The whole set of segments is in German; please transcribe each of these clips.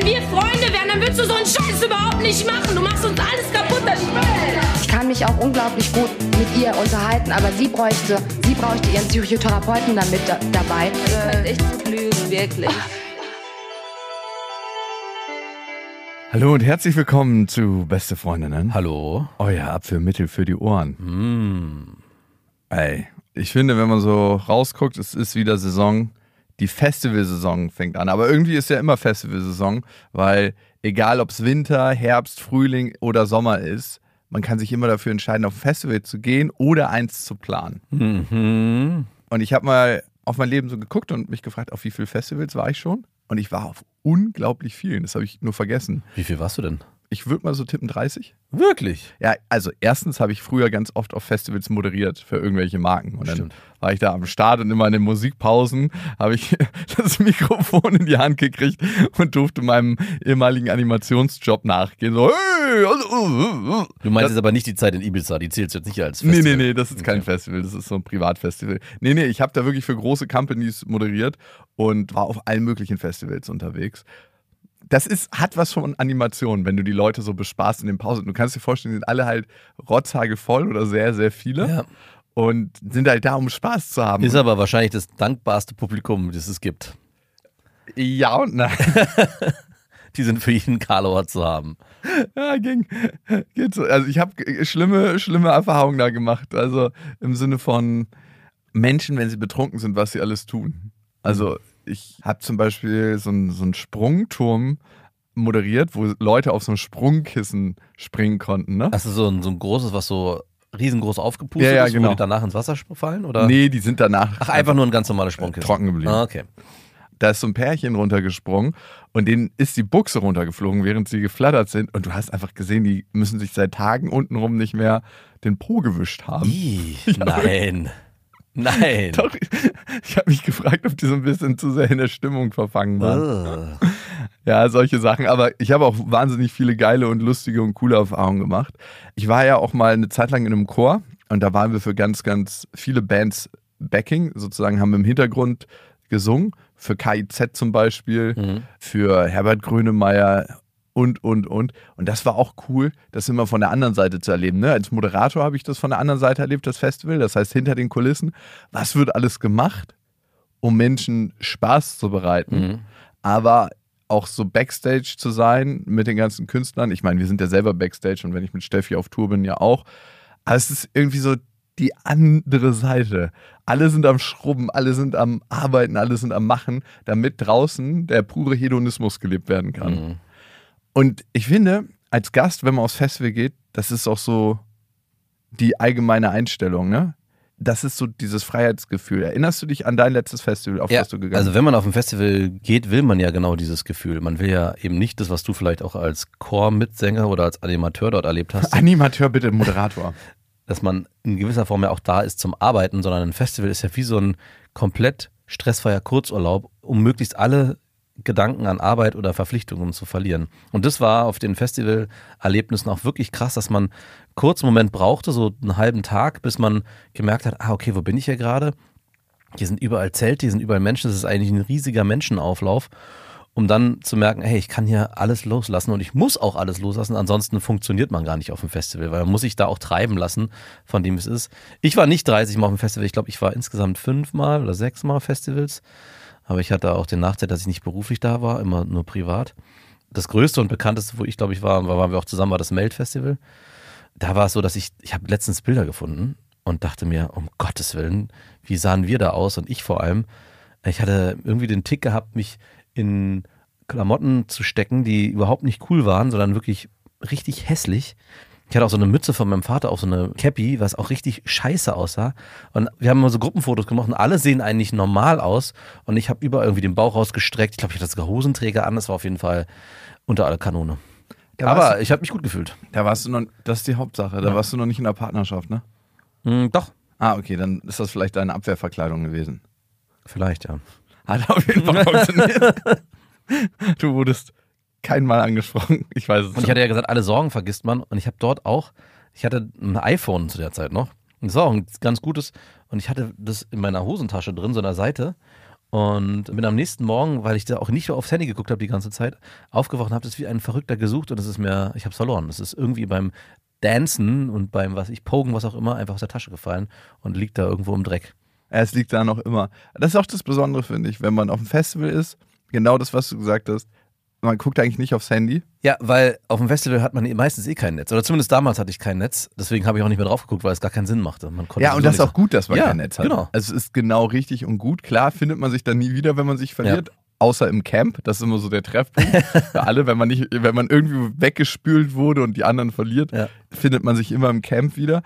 Wenn wir Freunde wären, dann würdest du so einen Scheiß überhaupt nicht machen. Du machst uns alles kaputt. Das Ich kann mich auch unglaublich gut mit ihr unterhalten, aber sie bräuchte, sie bräuchte ihren Psychotherapeuten dann mit da, dabei. Du könnt echt gut lügen, wirklich. Hallo und herzlich willkommen zu Beste Freundinnen. Hallo. Euer Abführmittel für die Ohren. Mm. Ey, ich finde, wenn man so rausguckt, es ist wieder Saison. Die Festivalsaison fängt an. Aber irgendwie ist ja immer Festivalsaison, weil egal ob es Winter, Herbst, Frühling oder Sommer ist, man kann sich immer dafür entscheiden, auf ein Festival zu gehen oder eins zu planen. Mhm. Und ich habe mal auf mein Leben so geguckt und mich gefragt, auf wie viele Festivals war ich schon? Und ich war auf unglaublich vielen. Das habe ich nur vergessen. Wie viel warst du denn? Ich würde mal so tippen 30. Wirklich? Ja, also erstens habe ich früher ganz oft auf Festivals moderiert für irgendwelche Marken. Und dann Stimmt. war ich da am Start und immer in den Musikpausen habe ich das Mikrofon in die Hand gekriegt und durfte meinem ehemaligen Animationsjob nachgehen. So, hey, also, uh, uh, uh. Du meinst Das- jetzt aber nicht die Zeit in Ibiza, die zählt jetzt nicht als Nee, Festival. nee, nee, das ist kein Okay. Festival, das ist so ein Privatfestival. Nee, nee, ich habe da wirklich für große Companies moderiert und war auf allen möglichen Festivals unterwegs. Das ist, hat was von Animation, wenn du die Leute so bespaßt in den Pausen. Du kannst dir vorstellen, die sind alle halt rotzhagevoll oder sehr, sehr viele Ja. und sind halt da, um Spaß zu haben. Ist aber wahrscheinlich das dankbarste Publikum, das es gibt. ja und nein. Die sind für jeden Karlauer zu haben. Ja, ging, geht so. Also ich habe schlimme, schlimme Erfahrungen da gemacht. Also im Sinne von Menschen, wenn sie betrunken sind, was sie alles tun. Also ich habe zum Beispiel so einen, so einen Sprungturm moderiert, wo Leute auf so ein Sprungkissen springen konnten. Ne? Hast du so ein, so ein großes, was so riesengroß aufgepustet Ja, ja, ist, genau. wo die danach ins Wasser fallen? Oder? Nee, die sind danach Ach, einfach nur ein ganz normales Sprungkissen. trocken geblieben. Ah, okay. Da ist so ein Pärchen runtergesprungen und denen ist die Buchse runtergeflogen, während sie geflattert sind. Und du hast einfach gesehen, die müssen sich seit Tagen untenrum nicht mehr den Po gewischt haben. Ih, nein. Nein. Doch, ich habe mich gefragt, ob die so ein bisschen zu sehr in der Stimmung verfangen waren. Ah. Ja, solche Sachen. Aber ich habe auch wahnsinnig viele geile und lustige und coole Erfahrungen gemacht. Ich war ja auch mal eine Zeit lang in einem Chor und da waren wir für ganz, ganz viele Bands Backing. Sozusagen haben wir im Hintergrund gesungen. Für KIZ zum Beispiel, Mhm. für Herbert Grönemeyer und, und, und. Und das war auch cool, das immer von der anderen Seite zu erleben. Ne? Als Moderator habe ich das von der anderen Seite erlebt, das Festival. Das heißt, hinter den Kulissen. Was wird alles gemacht, um Menschen Spaß zu bereiten? Mhm. aber auch so Backstage zu sein mit den ganzen Künstlern. Ich meine, wir sind ja selber Backstage und wenn ich mit Steffi auf Tour bin, ja auch. Aber es ist irgendwie so die andere Seite. Alle sind am Schrubben, alle sind am Arbeiten, alle sind am Machen, damit draußen der pure Hedonismus gelebt werden kann. Mhm. Und ich finde, als Gast, wenn man aufs Festival geht, das ist auch so die allgemeine Einstellung, ne? Das ist so dieses Freiheitsgefühl. Erinnerst du dich an dein letztes Festival, auf Ja, das du gegangen also wenn man auf ein Festival geht, will man ja genau dieses Gefühl. Man will ja eben nicht das, was du vielleicht auch als Chor-Mitsänger oder als Animateur dort erlebt hast, Animateur, bitte Moderator. dass man in gewisser Form ja auch da ist zum Arbeiten, sondern ein Festival ist ja wie so ein komplett stressfreier Kurzurlaub, um möglichst alle Gedanken an Arbeit oder Verpflichtungen zu verlieren. Und das war auf den Festivalerlebnissen auch wirklich krass, dass man kurz einen Moment brauchte, so einen halben Tag, bis man gemerkt hat, ah, okay, wo bin ich hier gerade? Hier sind überall Zelte, hier sind überall Menschen, das ist eigentlich ein riesiger Menschenauflauf, um dann zu merken, hey, ich kann hier alles loslassen und ich muss auch alles loslassen, ansonsten funktioniert man gar nicht auf dem Festival, weil man muss sich da auch treiben lassen, von dem es ist. Ich war nicht 30 Mal auf dem Festival, ich glaube, ich war insgesamt fünfmal oder sechsmal auf Festivals, aber ich hatte auch den Nachteil, dass ich nicht beruflich da war, immer nur privat. Das größte und bekannteste, wo ich glaube ich war, war, waren wir auch zusammen, war das Melt-Festival. da war es so, dass ich, ich habe letztens Bilder gefunden und dachte mir, um Gottes Willen, wie sahen wir da aus und ich vor allem. Ich hatte irgendwie den Tick gehabt, mich in Klamotten zu stecken, die überhaupt nicht cool waren, sondern wirklich richtig hässlich. Ich hatte auch so eine Mütze von meinem Vater, auch so eine Cappy, was auch richtig scheiße aussah. Und wir haben immer so Gruppenfotos gemacht und alle sehen eigentlich normal aus. Und ich habe überall irgendwie den Bauch rausgestreckt. Ich glaube, ich hatte sogar Hosenträger an. Das war auf jeden Fall unter aller Kanone. Da Aber du- ich habe mich gut gefühlt. Da warst du noch, das ist die Hauptsache. Da warst du noch nicht in der Partnerschaft, ne? Hm, doch, Ah, okay, dann ist das vielleicht deine Abwehrverkleidung gewesen. vielleicht, ja. Hat auf jeden Fall funktioniert. du wurdest kein Mal angesprochen. Ich weiß es Und ich hatte ja gesagt, alle Sorgen vergisst man. Und ich habe dort auch, ich hatte ein iPhone zu der Zeit noch. Und das war auch ein ganz gutes. Und ich hatte das in meiner Hosentasche drin, so an der Seite. Und bin am nächsten Morgen, weil ich da auch nicht aufs Handy geguckt habe die ganze Zeit, aufgewacht und habe das wie ein Verrückter gesucht und es ist mir, ich habe es verloren. Es ist irgendwie beim Dancen und beim, was ich, Pogen, was auch immer, einfach aus der Tasche gefallen und liegt da irgendwo im Dreck. Es liegt da noch immer. Das ist auch das Besondere, finde ich, wenn man auf dem Festival ist. Genau das, was du gesagt hast. Man guckt eigentlich nicht aufs Handy. Ja, weil auf dem Festival hat man meistens eh kein Netz. Oder zumindest damals hatte ich kein Netz. Deswegen habe ich auch nicht mehr drauf geguckt, weil es gar keinen Sinn machte. Man konnte Ja, und das ist auch gut, dass man Ja, kein Netz hat. genau. Also es ist genau richtig und gut. Klar findet man sich dann nie wieder, wenn man sich verliert. Außer im Camp. Das ist immer so der Treffpunkt. Für alle, wenn man nicht, wenn man irgendwie weggespült wurde und die anderen verliert, Ja. findet man sich immer im Camp wieder.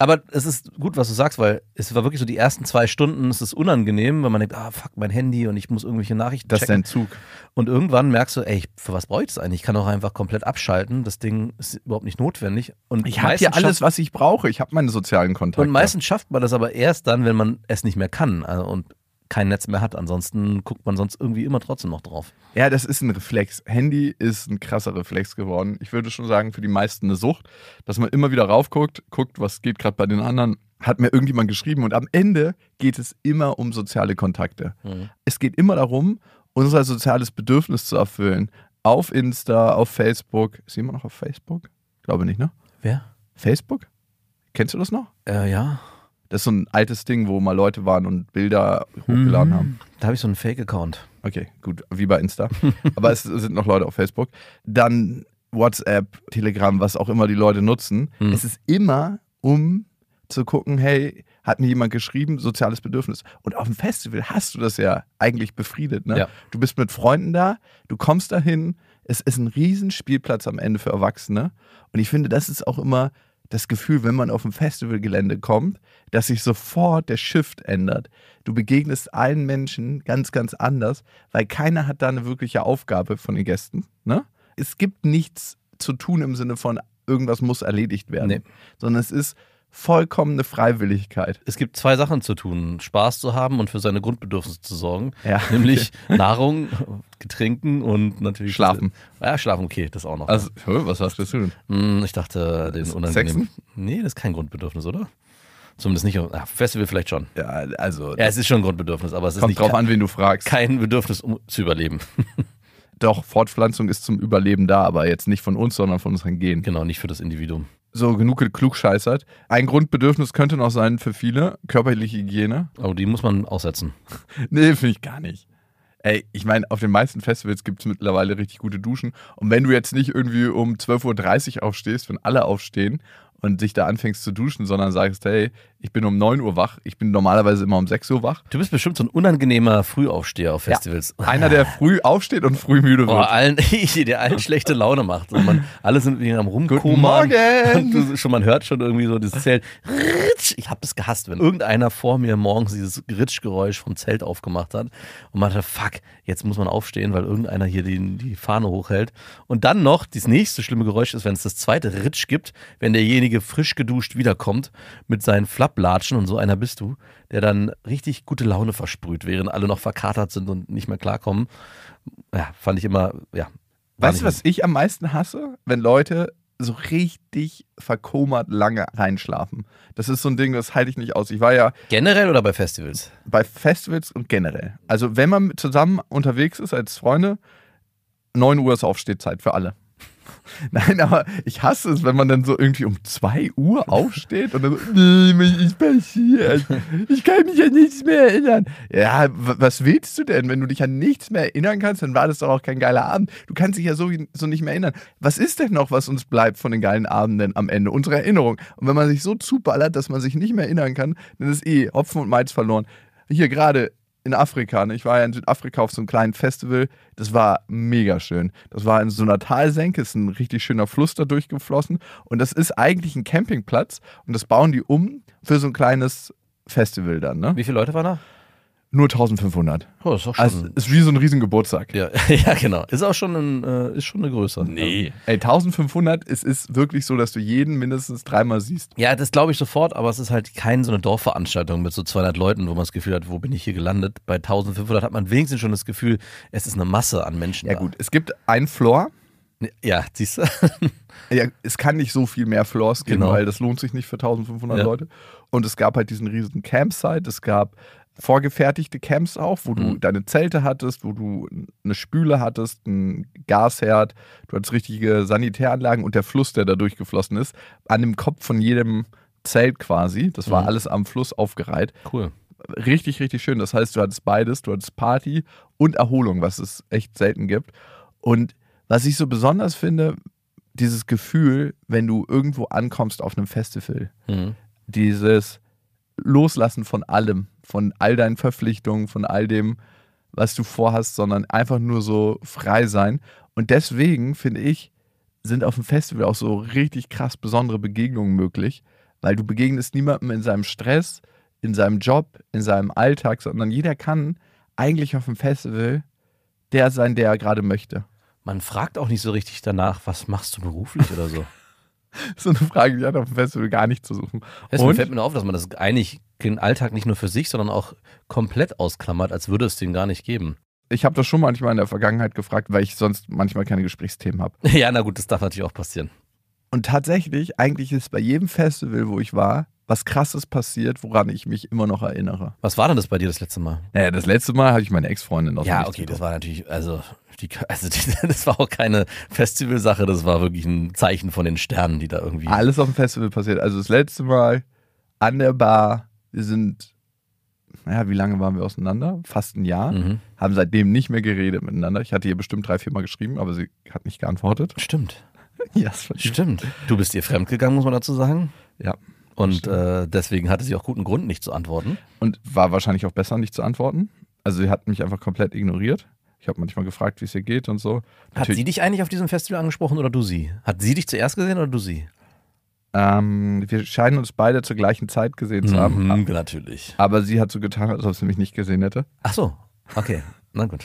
Aber es ist gut, was du sagst, weil es war wirklich so die ersten zwei Stunden, es ist unangenehm, wenn man denkt, ah fuck, mein Handy und ich muss irgendwelche Nachrichten Das ist dein Zug. Und irgendwann merkst du, ey, für was brauche ich das eigentlich? Ich kann auch einfach komplett abschalten. Das Ding ist überhaupt nicht notwendig. Und Ich habe hier alles, was ich brauche. Ich habe meine sozialen Kontakte. Und meistens schafft man das aber erst dann, wenn man es nicht mehr kann also, und kein Netz mehr hat. Ansonsten guckt man sonst irgendwie immer trotzdem noch drauf. Ja, das ist ein Reflex. Handy ist ein krasser Reflex geworden. Ich würde schon sagen, für die meisten eine Sucht, dass man immer wieder raufguckt, guckt, was geht gerade bei den anderen. Hat mir irgendjemand geschrieben und am Ende geht es immer um soziale Kontakte. Es geht immer darum, unser soziales Bedürfnis zu erfüllen. Auf Insta, auf Facebook. Ist jemand noch auf Facebook? Glaube nicht, ne? Wer? Facebook? Kennst du das noch? Äh, ja. Das ist so ein altes Ding, wo mal Leute waren und Bilder hochgeladen haben. Da habe ich so einen Fake-Account. Okay, gut, wie bei Insta. Aber es sind noch Leute auf Facebook. Dann WhatsApp, Telegram, was auch immer die Leute nutzen. Hm. Es ist immer, um zu gucken, hey, hat mir jemand geschrieben, soziales Bedürfnis. Und auf dem Festival hast du das ja eigentlich befriedet. Ne? Ja. Du bist mit Freunden da, du kommst dahin, es ist ein Riesenspielplatz am Ende für Erwachsene. Und ich finde, das ist auch immer das Gefühl, wenn man auf dem Festivalgelände kommt, dass sich sofort der Shift ändert. Du begegnest allen Menschen ganz, ganz anders, weil keiner hat da eine wirkliche Aufgabe von den Gästen. Ne? Es gibt nichts zu tun im Sinne von, irgendwas muss erledigt werden, Nee. sondern es ist vollkommene Freiwilligkeit. Es gibt zwei Sachen zu tun: Spaß zu haben und für seine Grundbedürfnisse zu sorgen. Ja, Nämlich Nahrung, Getränken und natürlich Schlafen. Ja, schlafen, okay, das auch noch. Also, was hast du zu tun? Hm, ich dachte, den unangenehmen. Sexen? Nee, das ist kein Grundbedürfnis, oder? Zumindest nicht. ah, Festival vielleicht schon. Ja, also, Ja, es ist schon ein Grundbedürfnis, aber es ist kommt nicht drauf an, wen du fragst. kein Bedürfnis, um zu überleben. Doch, Fortpflanzung ist zum Überleben da, aber jetzt nicht von uns, sondern von unseren Genen. genau, nicht für das Individuum. So, genug geklugscheißert. Ein Grundbedürfnis könnte noch sein für viele, körperliche Hygiene. Aber die muss man aussetzen. Nee, finde ich gar nicht. Ey, ich meine, auf den meisten Festivals gibt es mittlerweile richtig gute Duschen. Und wenn du jetzt nicht irgendwie um 12.30 Uhr aufstehst, wenn alle aufstehen und dich da anfängst zu duschen, sondern sagst, hey, ich bin um 9 Uhr wach, ich bin normalerweise immer um 6 Uhr wach. Du bist bestimmt so ein unangenehmer Frühaufsteher auf Festivals. Einer, der früh aufsteht und früh müde wird. allen, der allen schlechte Laune macht. Und man, alle sind irgendwie am Rumkommen. Morgen! Und du, schon, man hört schon irgendwie so das Zelt. Ritsch. Ich habe es gehasst, wenn irgendeiner vor mir morgens dieses Ritschgeräusch vom Zelt aufgemacht hat. Und man dachte, fuck, jetzt muss man aufstehen, weil irgendeiner hier die, die Fahne hochhält. Und dann noch, das nächste schlimme Geräusch ist, wenn es das zweite Ritsch gibt, wenn derjenige frisch geduscht wiederkommt mit seinen Flapplatschen und so einer bist du, der dann richtig gute Laune versprüht, während alle noch verkatert sind und nicht mehr klarkommen. Ja, fand ich immer, ja. Weißt du, was ich am meisten hasse? Wenn Leute so richtig verkomert lange reinschlafen. Das ist so ein Ding, das halte ich nicht aus. Ich war ja Generell oder bei Festivals? bei Festivals und generell. Also wenn man zusammen unterwegs ist als Freunde, 9 Uhr ist Aufstehzeit für alle. Nein, aber ich hasse es, wenn man dann so irgendwie um 2 Uhr aufsteht und dann so, nee, mir ist passiert. Ich kann mich an nichts mehr erinnern. Ja, was willst du denn? Wenn du dich an nichts mehr erinnern kannst, dann war das doch auch kein geiler Abend. Du kannst dich ja so nicht mehr erinnern. Was ist denn noch, was uns bleibt von den geilen Abenden am Ende? Unsere Erinnerung. Und wenn man sich so zuballert, dass man sich nicht mehr erinnern kann, dann ist eh Hopfen und Malz verloren. Hier gerade in Afrika. Ne? Ich war ja in Südafrika auf so einem kleinen Festival. Das war mega schön. Das war in so einer Talsenke, ist ein richtig schöner Fluss da durchgeflossen. Und das ist eigentlich ein Campingplatz. Und das bauen die um für so ein kleines Festival dann. Ne? Wie viele Leute waren da? Nur 1500. Oh, das ist auch schon. Also ist wie so ein riesen Geburtstag. ja, ja, genau. Ist auch schon, ein, äh, ist schon eine Größe. Ey, 1500, es ist wirklich so, dass du jeden mindestens dreimal siehst. Ja, das glaube ich sofort, aber es ist halt keine so eine Dorfveranstaltung mit so 200 Leuten, wo man das Gefühl hat, wo bin ich hier gelandet? Bei 1500 hat man wenigstens schon das Gefühl, es ist eine Masse an Menschen Ja da. gut, es gibt einen Floor. Ja, siehst du? Ja, es kann nicht so viel mehr Floors geben, Genau. weil das lohnt sich nicht für 1500 Ja. Leute. Und es gab halt diesen riesen Campsite, es gab vorgefertigte Camps auch, wo du Mhm. deine Zelte hattest, wo du eine Spüle hattest, einen Gasherd, du hattest richtige Sanitäranlagen und der Fluss, der da durchgeflossen ist, an dem Kopf von jedem Zelt quasi. Das war Mhm. alles am Fluss aufgereiht. Cool. Richtig, richtig schön. Das heißt, du hattest beides, du hattest Party und Erholung, was es echt selten gibt. Und was ich so besonders finde, dieses Gefühl, wenn du irgendwo ankommst auf einem Festival, Mhm. dieses Loslassen von allem, von all deinen Verpflichtungen, von all dem, was du vorhast, sondern einfach nur so frei sein. Und deswegen finde ich, sind auf dem Festival auch so richtig krass besondere Begegnungen möglich, weil du begegnest niemandem in seinem Stress, in seinem Job, in seinem Alltag, sondern jeder kann eigentlich auf dem Festival der sein, der er gerade möchte. Man fragt auch nicht so richtig danach, was machst du beruflich oder so. So eine Frage, die hat auf dem Festival gar nicht zu suchen. Und? fällt mir nur auf, dass man das eigentlich den Alltag nicht nur für sich, sondern auch komplett ausklammert, als würde es den gar nicht geben. Ich habe das schon manchmal in der Vergangenheit gefragt, weil ich sonst manchmal keine Gesprächsthemen habe. Ja, na gut, das darf natürlich auch passieren. Und tatsächlich, eigentlich ist bei jedem Festival, wo ich war, was krasses passiert, woran ich mich immer noch erinnere. Was war denn das bei dir das letzte Mal? Naja, das letzte Mal hatte ich meine Ex-Freundin aus dem Ja, okay, das war natürlich, also, die, also die, das war auch keine Festivalsache, das war wirklich ein Zeichen von den Sternen, die da irgendwie. Alles auf dem Festival passiert. Also das letzte Mal an der Bar, wir sind, naja, wie lange waren wir auseinander? Fast ein Jahr. Mhm. Haben seitdem nicht mehr geredet miteinander. Ich hatte ihr bestimmt drei, vier Mal geschrieben, aber sie hat nicht geantwortet. Stimmt, Ja, war stimmt. Du bist ihr fremdgegangen, muss man dazu sagen. Ja. Und äh, deswegen hatte sie auch guten Grund, nicht zu antworten. Und war wahrscheinlich auch besser, nicht zu antworten. Also sie hat mich einfach komplett ignoriert. Ich habe manchmal gefragt, wie es ihr geht und so. Hat Natürlich- sie dich eigentlich auf diesem Festival angesprochen oder du sie? Hat sie dich zuerst gesehen oder du sie? Ähm, wir scheinen uns beide zur gleichen Zeit gesehen zu haben. Mhm, natürlich. Aber sie hat so getan, als ob sie mich nicht gesehen hätte. Ach so, okay. Na gut.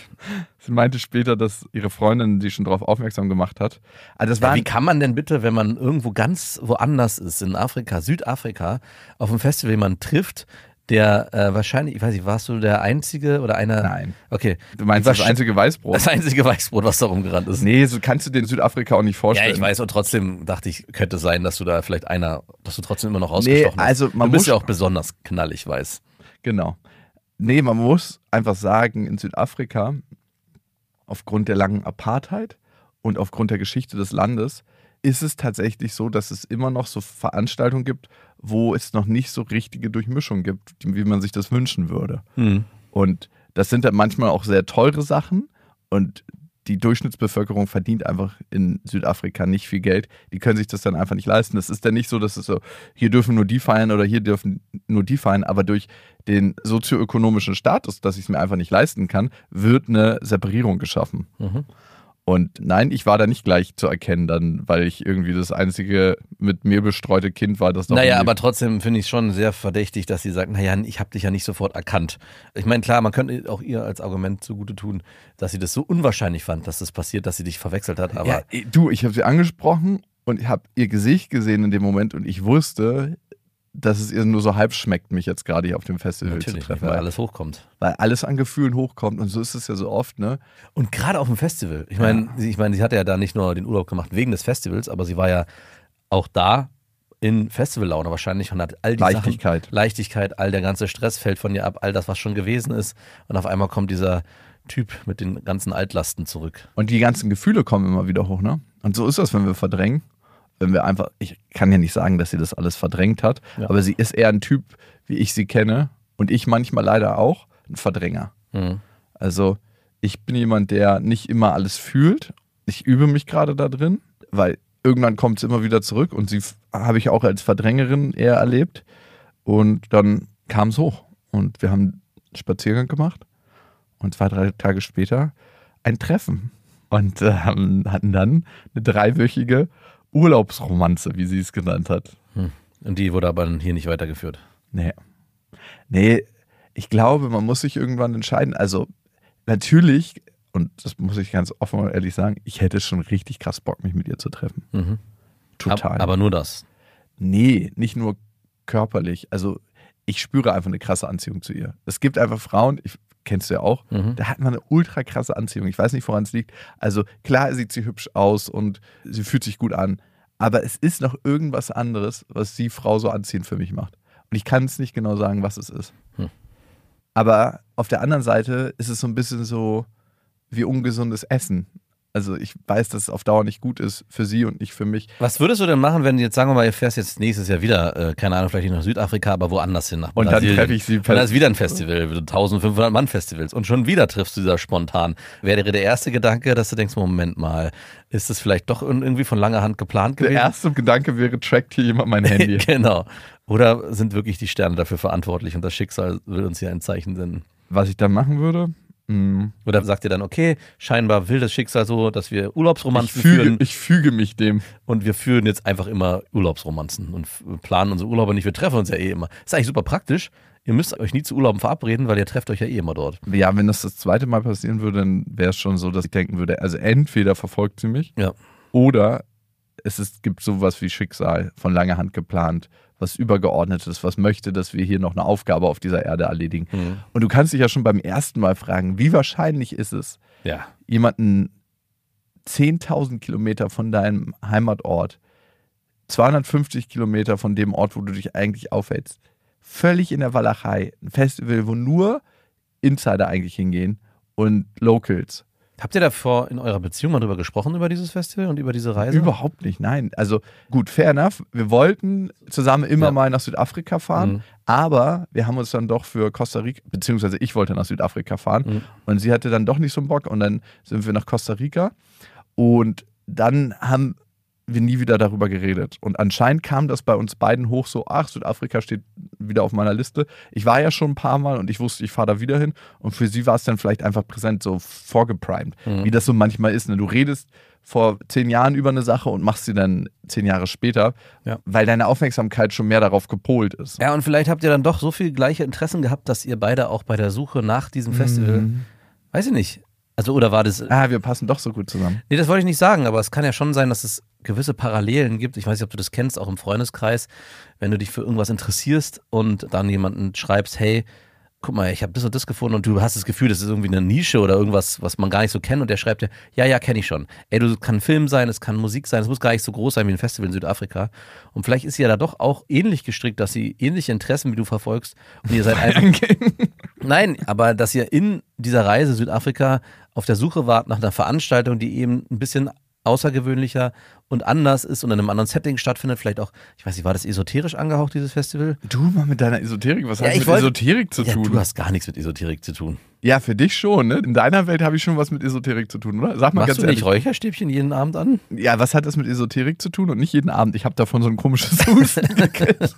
Sie meinte später, dass ihre Freundin sie schon darauf aufmerksam gemacht hat. Also Ja, wie kann man denn bitte, wenn man irgendwo ganz woanders ist, in Afrika, Südafrika, auf einem Festival jemanden trifft, der äh, wahrscheinlich, ich weiß nicht, warst du der Einzige oder einer? Nein. Okay. Du meinst das einzige Weißbrot? Das einzige Weißbrot, was da rumgerannt ist. nee, so kannst du den Südafrika auch nicht Ja, vorstellen. ich weiß, und trotzdem dachte ich, könnte sein, dass du da vielleicht einer, dass du trotzdem immer noch Nee, ausgestochen hast. also man du bist ja auch besonders knallig weiß. Genau. Nee, man muss einfach sagen, in Südafrika, aufgrund der langen Apartheid und aufgrund der Geschichte des Landes, ist es tatsächlich so, dass es immer noch so Veranstaltungen gibt, wo es noch nicht so richtige Durchmischung gibt, wie man sich das wünschen würde. Hm. Und das sind dann manchmal auch sehr teure Sachen und die Durchschnittsbevölkerung verdient einfach in Südafrika nicht viel Geld. Die können sich das dann einfach nicht leisten. Das ist dann nicht so, dass es so, hier dürfen nur die feiern oder hier dürfen nur die feiern, aber durch den sozioökonomischen Status, dass ich es mir einfach nicht leisten kann, wird eine Separierung geschaffen. Mhm. Und nein, ich war da nicht gleich zu erkennen, dann, weil ich irgendwie das einzige mit mir bestreute Kind war, das noch Naja, aber trotzdem finde ich es schon sehr verdächtig, dass sie sagt, naja, ich habe dich ja nicht sofort erkannt. Ich meine, klar, man könnte auch ihr als Argument zugute tun, dass sie das so unwahrscheinlich fand, dass das passiert, dass sie dich verwechselt hat. Aber ja, du, ich habe sie angesprochen und ich habe ihr Gesicht gesehen in dem Moment und ich wusste, dass es ihr nur so halb schmeckt, mich jetzt gerade hier auf dem Festival natürlich, zu treffen, weil alles hochkommt. weil alles an Gefühlen hochkommt und so ist es ja so oft, ne? Und gerade auf dem Festival. Ich meine, sie- ich meine, sie hatte ja da nicht nur den Urlaub gemacht wegen des Festivals, aber sie war ja auch da in Festivallaune wahrscheinlich und hat all die Leichtigkeit. Sachen, Leichtigkeit, all der ganze Stress fällt von ihr ab, all das, was schon gewesen ist. Und auf einmal kommt dieser, Typ mit den ganzen Altlasten zurück. Und die ganzen Gefühle kommen immer wieder hoch, ne? Und so ist das, wenn wir verdrängen. Wenn wir einfach, ich kann ja nicht sagen, dass sie das alles verdrängt hat, Ja. aber sie ist eher ein Typ, wie ich sie kenne. Und ich manchmal leider auch, ein Verdränger. Mhm. Also ich bin jemand, der nicht immer alles fühlt. Ich übe mich gerade da drin, weil irgendwann kommt es immer wieder zurück und sie habe ich auch als Verdrängerin eher erlebt. Und dann kam es hoch und wir haben einen Spaziergang gemacht und zwei, drei Tage später ein Treffen und äh, haben- hatten dann eine dreiwöchige Urlaubsromanze, wie sie es genannt hat. Und die wurde aber hier nicht weitergeführt. Nee. Nee, ich glaube, man muss sich irgendwann entscheiden. Also, natürlich, und das muss ich ganz offen und ehrlich sagen, ich hätte schon richtig krass Bock, mich mit ihr zu treffen. Mhm. Total. Ab, aber nur das. nee, nicht nur körperlich. Also, ich spüre einfach eine krasse Anziehung zu ihr. Es gibt einfach Frauen, ich kennst du ja auch, Mhm. da hat man eine ultra krasse Anziehung. Ich weiß nicht, woran es liegt. Also, klar sieht sie hübsch aus und sie fühlt sich gut an. Aber es ist noch irgendwas anderes, was die Frau so anziehend für mich macht. Und ich kann es nicht genau sagen, was es ist. Hm. Aber auf der anderen Seite ist es so ein bisschen so wie ungesundes Essen. Also ich weiß, dass es auf Dauer nicht gut ist für sie und nicht für mich. Was würdest du denn machen, wenn jetzt, sagen wir mal, ihr fährst jetzt nächstes Jahr wieder, äh, keine Ahnung, vielleicht nicht nach Südafrika, aber woanders hin, nach Und dann treffe ich sie Und dann ist wieder ein Festival, 1500 Mann Festivals und schon wieder triffst du sie da spontan. Wäre der erste Gedanke, dass du denkst, Moment mal, ist das vielleicht doch irgendwie von langer Hand geplant Der gewesen? erste Gedanke wäre, trackt hier jemand mein Handy. genau. Oder sind wirklich die Sterne dafür verantwortlich und das Schicksal will uns hier ein Zeichen senden? Was ich dann machen würde? Mh, Oder sagt ihr dann, okay, scheinbar will das Schicksal so, dass wir Ich Urlaubsromanzen füge, führen ich füge mich dem. und wir führen jetzt einfach immer Urlaubsromanzen und planen unsere Urlaube nicht. Wir treffen uns ja eh immer. Ist eigentlich super praktisch. Ihr müsst euch nie zu Urlauben verabreden, weil ihr trefft euch ja eh immer dort. Ja, wenn das das zweite Mal passieren würde, dann wäre es schon so, dass ich denken würde, also entweder verfolgt sie mich Ja. oder es ist, gibt sowas wie Schicksal von langer Hand geplant, was übergeordnetes, was möchte, dass wir hier noch eine Aufgabe auf dieser Erde erledigen. Mhm. Und du kannst dich ja schon beim ersten Mal fragen, wie wahrscheinlich ist es, Ja. jemanden 10.000 Kilometer von deinem Heimatort, 250 Kilometer von dem Ort, wo du dich eigentlich aufhältst, völlig in der Walachei, ein Festival, wo nur Insider eigentlich hingehen und Locals. Habt ihr davor in eurer Beziehung mal drüber gesprochen, über dieses Festival und über diese Reise? Überhaupt nicht, nein. Also gut, fair enough. Wir wollten zusammen immer Ja. mal nach Südafrika fahren, Mhm. aber wir haben uns dann doch für Costa Rica, beziehungsweise ich wollte nach Südafrika fahren Mhm. und sie hatte dann doch nicht so einen Bock und dann sind wir nach Costa Rica und dann haben wir nie wieder darüber geredet. Und anscheinend kam das bei uns beiden hoch so, ach, Südafrika steht wieder auf meiner Liste. Ich war ja schon ein paar Mal und ich wusste, ich fahre da wieder hin. Und für sie war es dann vielleicht einfach präsent, so vorgeprimed, Mhm. wie das so manchmal ist. Ne? Du redest vor zehn Jahren über eine Sache und machst sie dann zehn Jahre später, Ja. weil deine Aufmerksamkeit schon mehr darauf gepolt ist. Ja, und vielleicht habt ihr dann doch so viel gleiche Interessen gehabt, dass ihr beide auch bei der Suche nach diesem Festival, Mhm. weiß ich nicht. Also, oder war das. Ah, wir passen doch so gut zusammen. Nee, das wollte ich nicht sagen, aber es kann ja schon sein, dass es gewisse Parallelen gibt. Ich weiß nicht, ob du das kennst, auch im Freundeskreis, wenn du dich für irgendwas interessierst und dann jemanden schreibst, hey, guck mal, ich habe das und das gefunden und du hast das Gefühl, das ist irgendwie eine Nische oder irgendwas, was man gar nicht so kennt und der schreibt dir, ja, ja, kenne ich schon. Ey, du kann Film sein, es kann Musik sein, es muss gar nicht so groß sein wie ein Festival in Südafrika. Und vielleicht ist sie ja da doch auch ähnlich gestrickt, dass sie ähnliche Interessen wie du verfolgst und ihr seid einfach Nein, aber dass ihr in dieser Reise Südafrika auf der Suche wart nach einer Veranstaltung, die eben ein bisschen außergewöhnlicher und anders ist und in einem anderen Setting stattfindet, vielleicht auch, ich weiß nicht, war das esoterisch angehaucht, dieses Festival? Du mal mit deiner Esoterik, was Ja, hat ich mit wollte- Esoterik zu Ja, tun? du hast gar nichts mit Esoterik zu tun. Ja, für dich schon, ne? In deiner Welt habe ich schon was mit Esoterik zu tun, oder? Sag mal Machst ganz du nicht ehrlich. Räucherstäbchen jeden Abend an? Ja, was hat das mit Esoterik zu tun und nicht jeden Abend? Ich habe davon so ein komisches Husten gekriegt.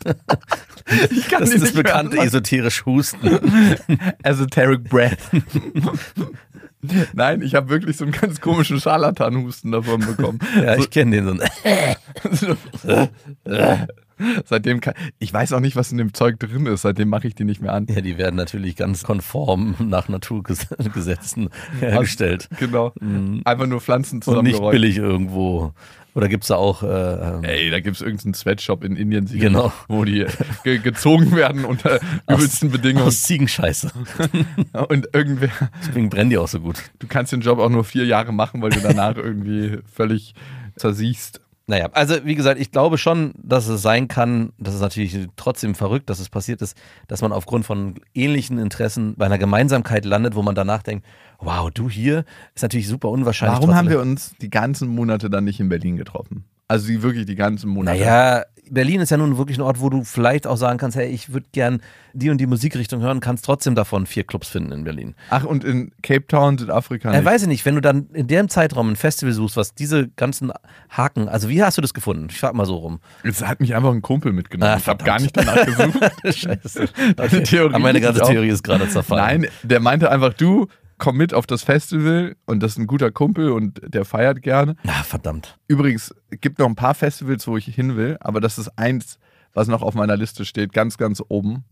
ich kann Das ist das nicht bekannte anmachen. esoterisch Husten. Esoteric Breath. Nein, ich habe wirklich so einen ganz komischen Scharlatanhusten davon bekommen. Ja, ich kenne den so. Seitdem kann, ich weiß auch nicht, was in dem Zeug drin ist. Seitdem mache ich die nicht mehr an. Ja, die werden natürlich ganz konform nach Naturgesetzen hergestellt. Genau. Einfach nur Pflanzen Und nicht zusammengerollt. billig irgendwo. Oder gibt es da auch. Äh, ähm, Ey, da gibt es irgendeinen Sweatshop in Indien, Genau. wo die ge gezogen werden unter übelsten Bedingungen. aus Ziegenscheiße. Und irgendwer, Deswegen brennen die auch so gut. du kannst den Job auch nur vier Jahre machen, weil du danach irgendwie völlig zersiehst. Naja, also wie gesagt, ich glaube schon, dass es sein kann, das ist natürlich trotzdem verrückt, dass es passiert ist, dass man aufgrund von ähnlichen Interessen bei einer Gemeinsamkeit landet, wo man danach denkt, wow, du hier, ist natürlich super unwahrscheinlich. Warum haben trotzdem- wir uns die ganzen Monate dann nicht in Berlin getroffen? Also die wirklich die ganzen Monate. Naja, Berlin ist ja nun wirklich ein Ort, wo du vielleicht auch sagen kannst, hey, ich würde gern die und die Musikrichtung hören, kannst trotzdem davon vier Clubs finden in Berlin. Ach, und in Cape Town, Südafrika. Ja, nicht. weiß ich nicht, wenn du dann in dem Zeitraum ein Festival suchst, was diese ganzen Haken, also wie hast du das gefunden? Ich frag mal so rum. Es hat mich einfach ein Kumpel mitgenommen. Ah, ich habe gar nicht danach gesucht. Scheiße. Deine Theorie Aber meine ganze Theorie ist gerade zerfallen. Nein, der meinte einfach, du komm mit auf das Festival und das ist ein guter Kumpel und der feiert gerne. Ah, verdammt. Übrigens, es gibt noch ein paar Festivals, wo ich hin will, aber das ist eins, was noch auf meiner Liste steht, ganz, ganz oben.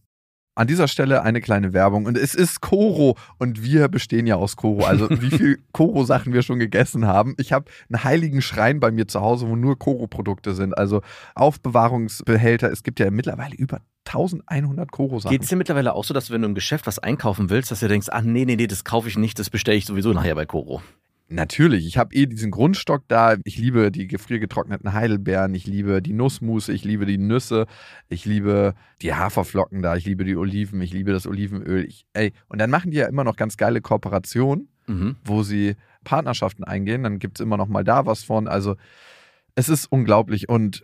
An dieser Stelle eine kleine Werbung. Und es ist Koro und wir bestehen ja aus Koro. Also wie viel Koro-Sachen wir schon gegessen haben. Ich habe einen heiligen Schrein bei mir zu Hause, wo nur Koro-Produkte sind. Also Aufbewahrungsbehälter. Es gibt ja mittlerweile über 1100 Koro-Sachen. Geht es dir mittlerweile auch so, dass du, wenn du im Geschäft was einkaufen willst, dass du denkst, ach nee, nee, nee, das kaufe ich nicht, das bestelle ich sowieso nachher bei Koro. Natürlich, ich habe eh diesen Grundstock da. Ich liebe die gefriergetrockneten Heidelbeeren, ich liebe die Nussmusse, ich liebe die Nüsse, ich liebe die Haferflocken da, ich liebe die Oliven, ich liebe das Olivenöl. Ich, ey, und dann machen die ja immer noch ganz geile Kooperationen, Mhm. wo sie Partnerschaften eingehen. Dann gibt es immer noch mal da was von. Also es ist unglaublich. Und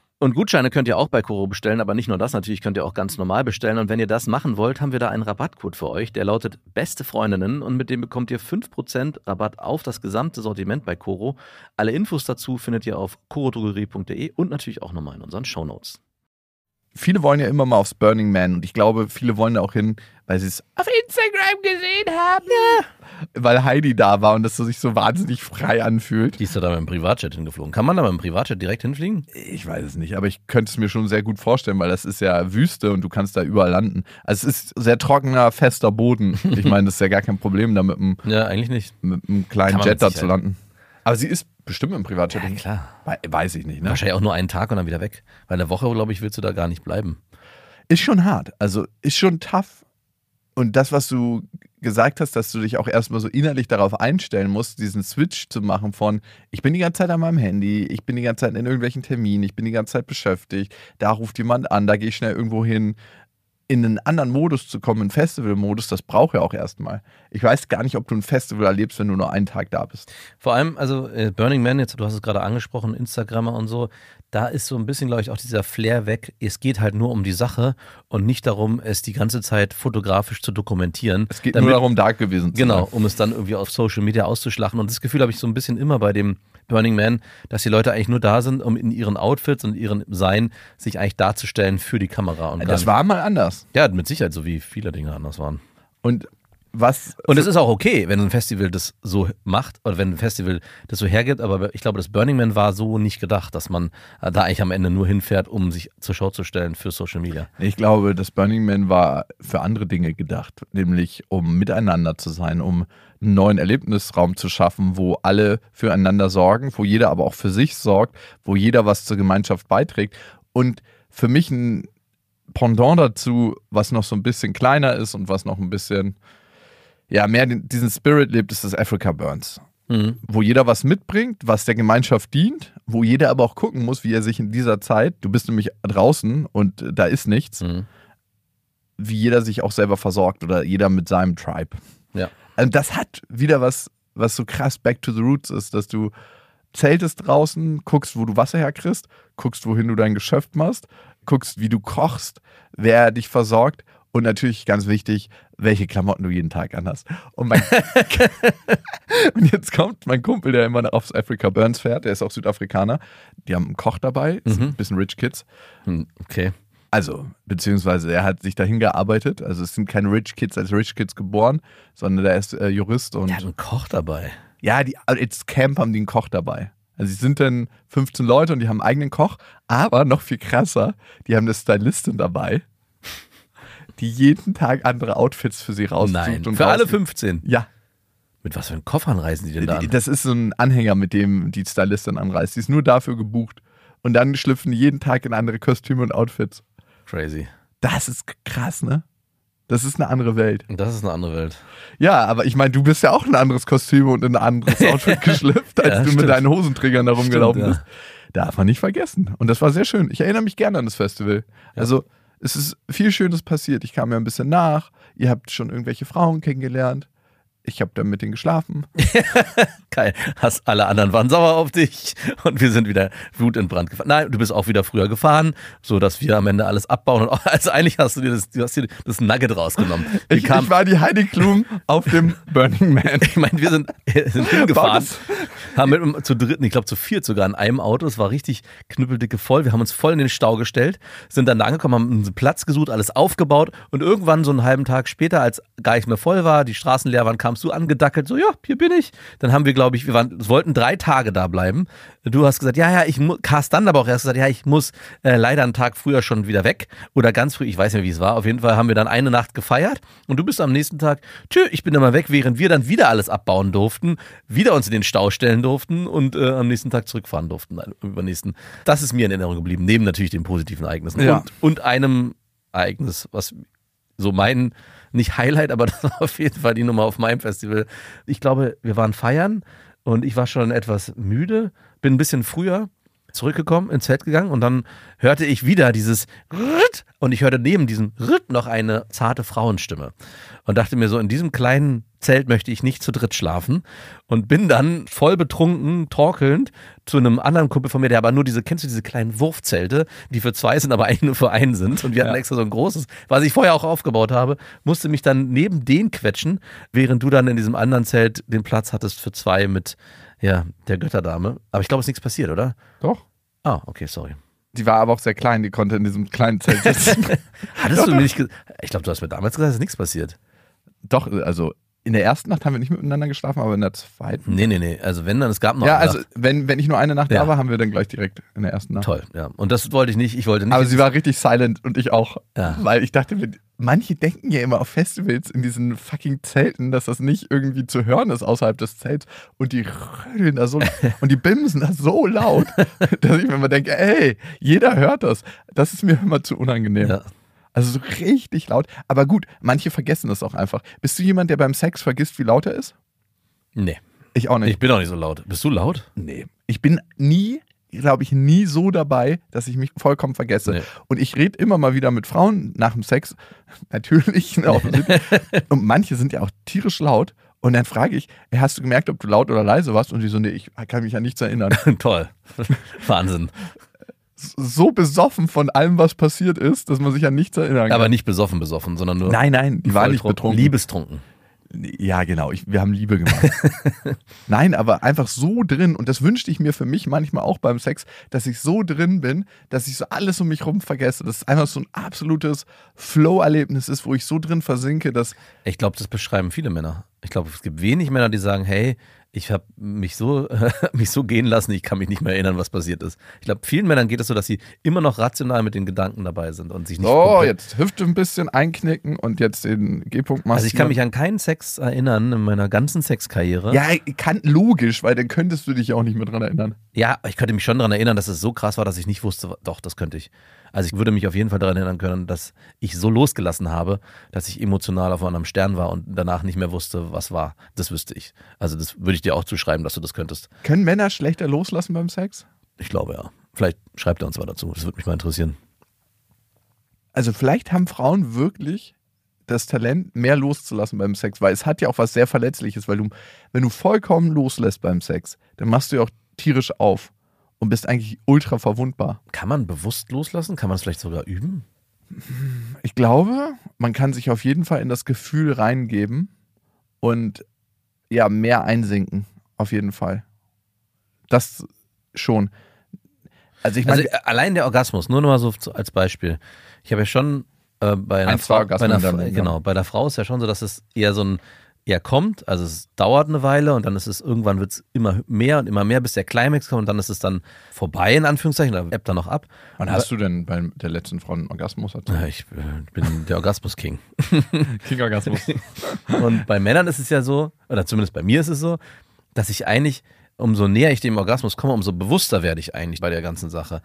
Und Gutscheine könnt ihr auch bei Koro bestellen, aber nicht nur das, natürlich könnt ihr auch ganz normal bestellen. Und wenn ihr das machen wollt, haben wir da einen Rabattcode für euch, der lautet Beste Freundinnen und mit dem bekommt ihr 5% Rabatt auf das gesamte Sortiment bei Koro. Alle Infos dazu findet ihr auf korodrogerie.de und natürlich auch nochmal in unseren Shownotes. Viele wollen ja immer mal aufs Burning Man und ich glaube, viele wollen da auch hin, weil sie es auf Instagram gesehen haben. Weil Heidi da war und das so sich so wahnsinnig frei anfühlt. Die ist da mit dem Privatjet hingeflogen. Kann man da mit dem Privatjet direkt hinfliegen? Ich weiß es nicht, aber ich könnte es mir schon sehr gut vorstellen, weil das ist ja Wüste und du kannst da überall landen. Also es ist sehr trockener, fester Boden. Ich meine, das ist ja gar kein Problem, da mit einem, Ja, eigentlich nicht. mit einem kleinen Jet da zu landen. Aber sie ist bestimmt im Privatjet. Ja, klar. We- Weiß ich nicht, ne? Wahrscheinlich auch nur einen Tag und dann wieder weg. Weil eine Woche, glaube ich, willst du da gar nicht bleiben. Ist schon hart. Also ist schon tough. Und das, was du gesagt hast, dass du dich auch erstmal so innerlich darauf einstellen musst, diesen Switch zu machen von, ich bin die ganze Zeit an meinem Handy, ich bin die ganze Zeit in irgendwelchen Terminen, ich bin die ganze Zeit beschäftigt, da ruft jemand an, da gehe ich schnell irgendwo hin. In einen anderen Modus zu kommen, einen Festival-Modus, das braucht ja auch erstmal. Ich weiß gar nicht, ob du ein Festival erlebst, wenn du nur einen Tag da bist. Vor allem, also äh, Burning Man, jetzt, du hast es gerade angesprochen, Instagrammer und so, da ist so ein bisschen, glaube ich, auch dieser Flair weg. Es geht halt nur um die Sache und nicht darum, es die ganze Zeit fotografisch zu dokumentieren. Es geht damit, nur darum, da gewesen zu Genau, sein. um es dann irgendwie auf Social Media auszuschlachen. Und das Gefühl habe ich so ein bisschen immer bei dem Burning Man, dass die Leute eigentlich nur da sind, um in ihren Outfits und ihrem Sein sich eigentlich darzustellen für die Kamera. Und Das war mal anders. ja, mit Sicherheit, so wie viele Dinge anders waren. Und was. Und es ist auch okay, wenn ein Festival das so macht oder wenn ein Festival das so hergibt, aber ich glaube, das Burning Man war so nicht gedacht, dass man da eigentlich am Ende nur hinfährt, um sich zur Show zu stellen für Social Media. Ich glaube, das Burning Man war für andere Dinge gedacht, nämlich um miteinander zu sein, um einen neuen Erlebnisraum zu schaffen, wo alle füreinander sorgen, wo jeder aber auch für sich sorgt, wo jeder was zur Gemeinschaft beiträgt. Und für mich ein Pendant dazu, was noch so ein bisschen kleiner ist und was noch ein bisschen ja, mehr den- diesen Spirit lebt, ist das Africa Burns Mhm. wo jeder was mitbringt, was der Gemeinschaft dient, wo jeder aber auch gucken muss, wie er sich in dieser Zeit, du bist nämlich draußen und äh, da ist nichts, Mhm. wie jeder sich auch selber versorgt oder jeder mit seinem Tribe. Ja. Also das hat wieder was, was so krass back to the roots ist, dass du zeltest draußen, guckst, wo du Wasser herkriegst, guckst, wohin du dein Geschäft machst, guckst, wie du kochst, wer dich versorgt und natürlich ganz wichtig, welche Klamotten du jeden Tag anhast. Und, mein und jetzt kommt mein Kumpel, der immer aufs Africa Burns fährt, der ist auch Südafrikaner. Die haben einen Koch dabei, ist ein bisschen Rich Kids. Hm, Okay. Also, beziehungsweise er hat sich dahin gearbeitet. Also es sind keine Rich Kids als Rich Kids geboren, sondern der ist äh, Jurist und Der hat einen Koch dabei. ja, die als Camp haben die einen Koch dabei. Also sie sind dann 15 Leute und die haben einen eigenen Koch, aber noch viel krasser, die haben eine Stylistin dabei, die jeden Tag andere Outfits für sie raussucht. Nein, und für alle rausgibt. 15. Ja, Mit was für einen Koffern reisen die denn da an? das ist so ein Anhänger, mit dem die Stylistin anreist. Die ist nur dafür gebucht. Und dann schlüpfen die jeden Tag in andere Kostüme und Outfits. Crazy. Das ist krass, ne? Das ist eine andere Welt. Das ist eine andere Welt. Ja, aber ich meine, du bist ja auch in ein anderes Kostüm und in ein anderes Outfit geschlüpft, als Ja, du stimmt. mit deinen Hosenträgern da rumgelaufen Stimmt, ja. bist. Darf man nicht vergessen. Und das war sehr schön. Ich erinnere mich gerne an das Festival. Also, es ist viel Schönes passiert. Ich kam mir ein bisschen nach. Ihr habt schon irgendwelche Frauen kennengelernt. Ich habe dann mit denen geschlafen. Geil. Hast alle anderen waren sauer auf dich und wir sind wieder Wut in Brand gefahren. Nein, du bist auch wieder früher gefahren, so dass wir am Ende alles abbauen. Und auch, also eigentlich hast du dir das, du hast dir das Nugget rausgenommen. Wir Ich, kamen, ich war die Heidi Klum auf dem Burning Man. ich meine, wir sind, sind hingefahren, haben mit, zu dritten, ich glaube zu viert sogar in einem Auto. Es war richtig knüppeldicke voll. Wir haben uns voll in den Stau gestellt, sind dann da angekommen, haben einen Platz gesucht, alles aufgebaut und irgendwann so einen halben Tag später, als gar nicht mehr voll war, die Straßen leer waren, kamst du angedackelt, so ja, hier bin ich. Dann haben wir, glaube ich, wir waren, wollten drei Tage da bleiben. Du hast gesagt, ja, ja, ich muss, Carst dann aber auch erst gesagt, ja, ich muss äh, leider einen Tag früher schon wieder weg oder ganz früh, ich weiß nicht, wie es war. Auf jeden Fall haben wir dann eine Nacht gefeiert und du bist am nächsten Tag, tschö, ich bin dann mal weg, während wir dann wieder alles abbauen durften, wieder uns in den Stau stellen durften und äh, am nächsten Tag zurückfahren durften, nein, übernächsten. Das ist mir in Erinnerung geblieben, neben natürlich den positiven Ereignissen Ja. und, und einem Ereignis, was so mein, nicht Highlight, aber das war auf jeden Fall die Nummer auf meinem Festival. Ich glaube, wir waren feiern und ich war schon etwas müde, bin ein bisschen früher zurückgekommen, ins Zelt gegangen und dann hörte ich wieder dieses Rrrt und ich hörte neben diesem Rrrt noch eine zarte Frauenstimme und dachte mir so, in diesem kleinen Zelt möchte ich nicht zu dritt schlafen und bin dann voll betrunken, torkelnd zu einem anderen Kumpel von mir, der aber nur diese, kennst du diese kleinen Wurfzelte, die für zwei sind, aber eigentlich nur für einen sind und wir hatten Ja. extra so ein großes, was ich vorher auch aufgebaut habe, musste mich dann neben den quetschen, während du dann in diesem anderen Zelt den Platz hattest für zwei mit, ja, der Götterdame. Aber ich glaube, es ist nichts passiert, oder? Doch. Ah, okay, sorry. Die war aber auch sehr klein, die konnte in diesem kleinen Zelt sitzen. Hattest du mir nicht ge Ich glaube, du hast mir damals gesagt, es ist nichts passiert. Doch, also in der ersten Nacht haben wir nicht miteinander geschlafen, aber in der zweiten. Nee, nee, nee. Also wenn dann, es gab noch Ja, also Nacht. wenn, wenn ich nur eine Nacht Ja. da war, haben wir dann gleich direkt in der ersten Nacht. Toll, ja. Und das wollte ich nicht. Ich wollte nicht. Aber sie war richtig silent und ich auch. Ja. Weil ich dachte, manche denken ja immer auf Festivals in diesen fucking Zelten, dass das nicht irgendwie zu hören ist außerhalb des Zelts. Und die rödeln da so und die bimsen da so laut, dass ich mir immer denke, ey, jeder hört das. Das ist mir immer zu unangenehm. ja. Also so richtig laut. Aber gut, manche vergessen das auch einfach. Bist du jemand, der beim Sex vergisst, wie laut er ist? Nee. Ich auch nicht. Ich bin auch nicht so laut. Bist du laut? Nee. Ich bin nie, glaube ich, nie so dabei, dass ich mich vollkommen vergesse. Nee. Und ich rede immer mal wieder mit Frauen nach dem Sex. Natürlich. ne, und manche sind ja auch tierisch laut. Und dann frage ich, "Ey, hast du gemerkt, ob du laut oder leise warst? Und die so, nee, ich kann mich an nichts erinnern. Toll. Wahnsinn. So besoffen von allem, was passiert ist, dass man sich an nichts erinnern kann. Aber nicht besoffen, besoffen, sondern nur. nein, nein, die war nicht betrunken. Liebestrunken. Ja, genau. Ich, wir haben Liebe gemacht. Nein, aber einfach so drin. Und das wünschte ich mir für mich manchmal auch beim Sex, dass ich so drin bin, dass ich so alles um mich rum vergesse. Dass es einfach so ein absolutes Flow-Erlebnis ist, wo ich so drin versinke, dass. Ich glaube, das beschreiben viele Männer. Ich glaube, es gibt wenig Männer, die sagen, hey, ich habe mich so, mich so gehen lassen, ich kann mich nicht mehr erinnern, was passiert ist. Ich glaube, vielen Männern geht es so, dass sie immer noch rational mit den Gedanken dabei sind und sich nicht. Oh, jetzt Hüfte ein bisschen einknicken und jetzt den G-Punkt machen. Also ich kann mich an keinen Sex erinnern in meiner ganzen Sexkarriere. Ja, kann logisch, weil dann könntest du dich ja auch nicht mehr dran erinnern. Ja, ich könnte mich schon daran erinnern, dass es so krass war, dass ich nicht wusste, doch, das könnte ich. Also ich würde mich auf jeden Fall daran erinnern können, dass ich so losgelassen habe, dass ich emotional auf einem Stern war und danach nicht mehr wusste, was war. Das wüsste ich. Also das würde ich dir auch zuschreiben, dass du das könntest. Können Männer schlechter loslassen beim Sex? Ich glaube ja. Vielleicht schreibt er uns mal dazu. Das würde mich mal interessieren. Also vielleicht haben Frauen wirklich das Talent, mehr loszulassen beim Sex, weil es hat ja auch was sehr Verletzliches, weil du, wenn du vollkommen loslässt beim Sex, dann machst du ja auch tierisch auf und bist eigentlich ultra verwundbar. Kann man bewusst loslassen? Kann man es vielleicht sogar üben? Ich glaube, man kann sich auf jeden Fall in das Gefühl reingeben und ja, mehr einsinken. Auf jeden Fall. Das schon. Also ich meine, Also allein der Orgasmus, nur noch mal so als Beispiel. Ich habe ja schon äh, bei einer Ein, Frau, bei einer, genau, bei der Frau ist ja schon so, dass es eher so ein er kommt, also es dauert eine Weile und dann ist es irgendwann wird es immer mehr und immer mehr, bis der Climax kommt und dann ist es dann vorbei, in Anführungszeichen, da ebbt er noch ab. Wann hast du denn bei der letzten Frau einen Orgasmus? Hatte? Ja, ich äh, bin der Orgasmus-King. King-Orgasmus. Und bei Männern ist es ja so, oder zumindest bei mir ist es so, dass ich eigentlich, umso näher ich dem Orgasmus komme, umso bewusster werde ich eigentlich bei der ganzen Sache.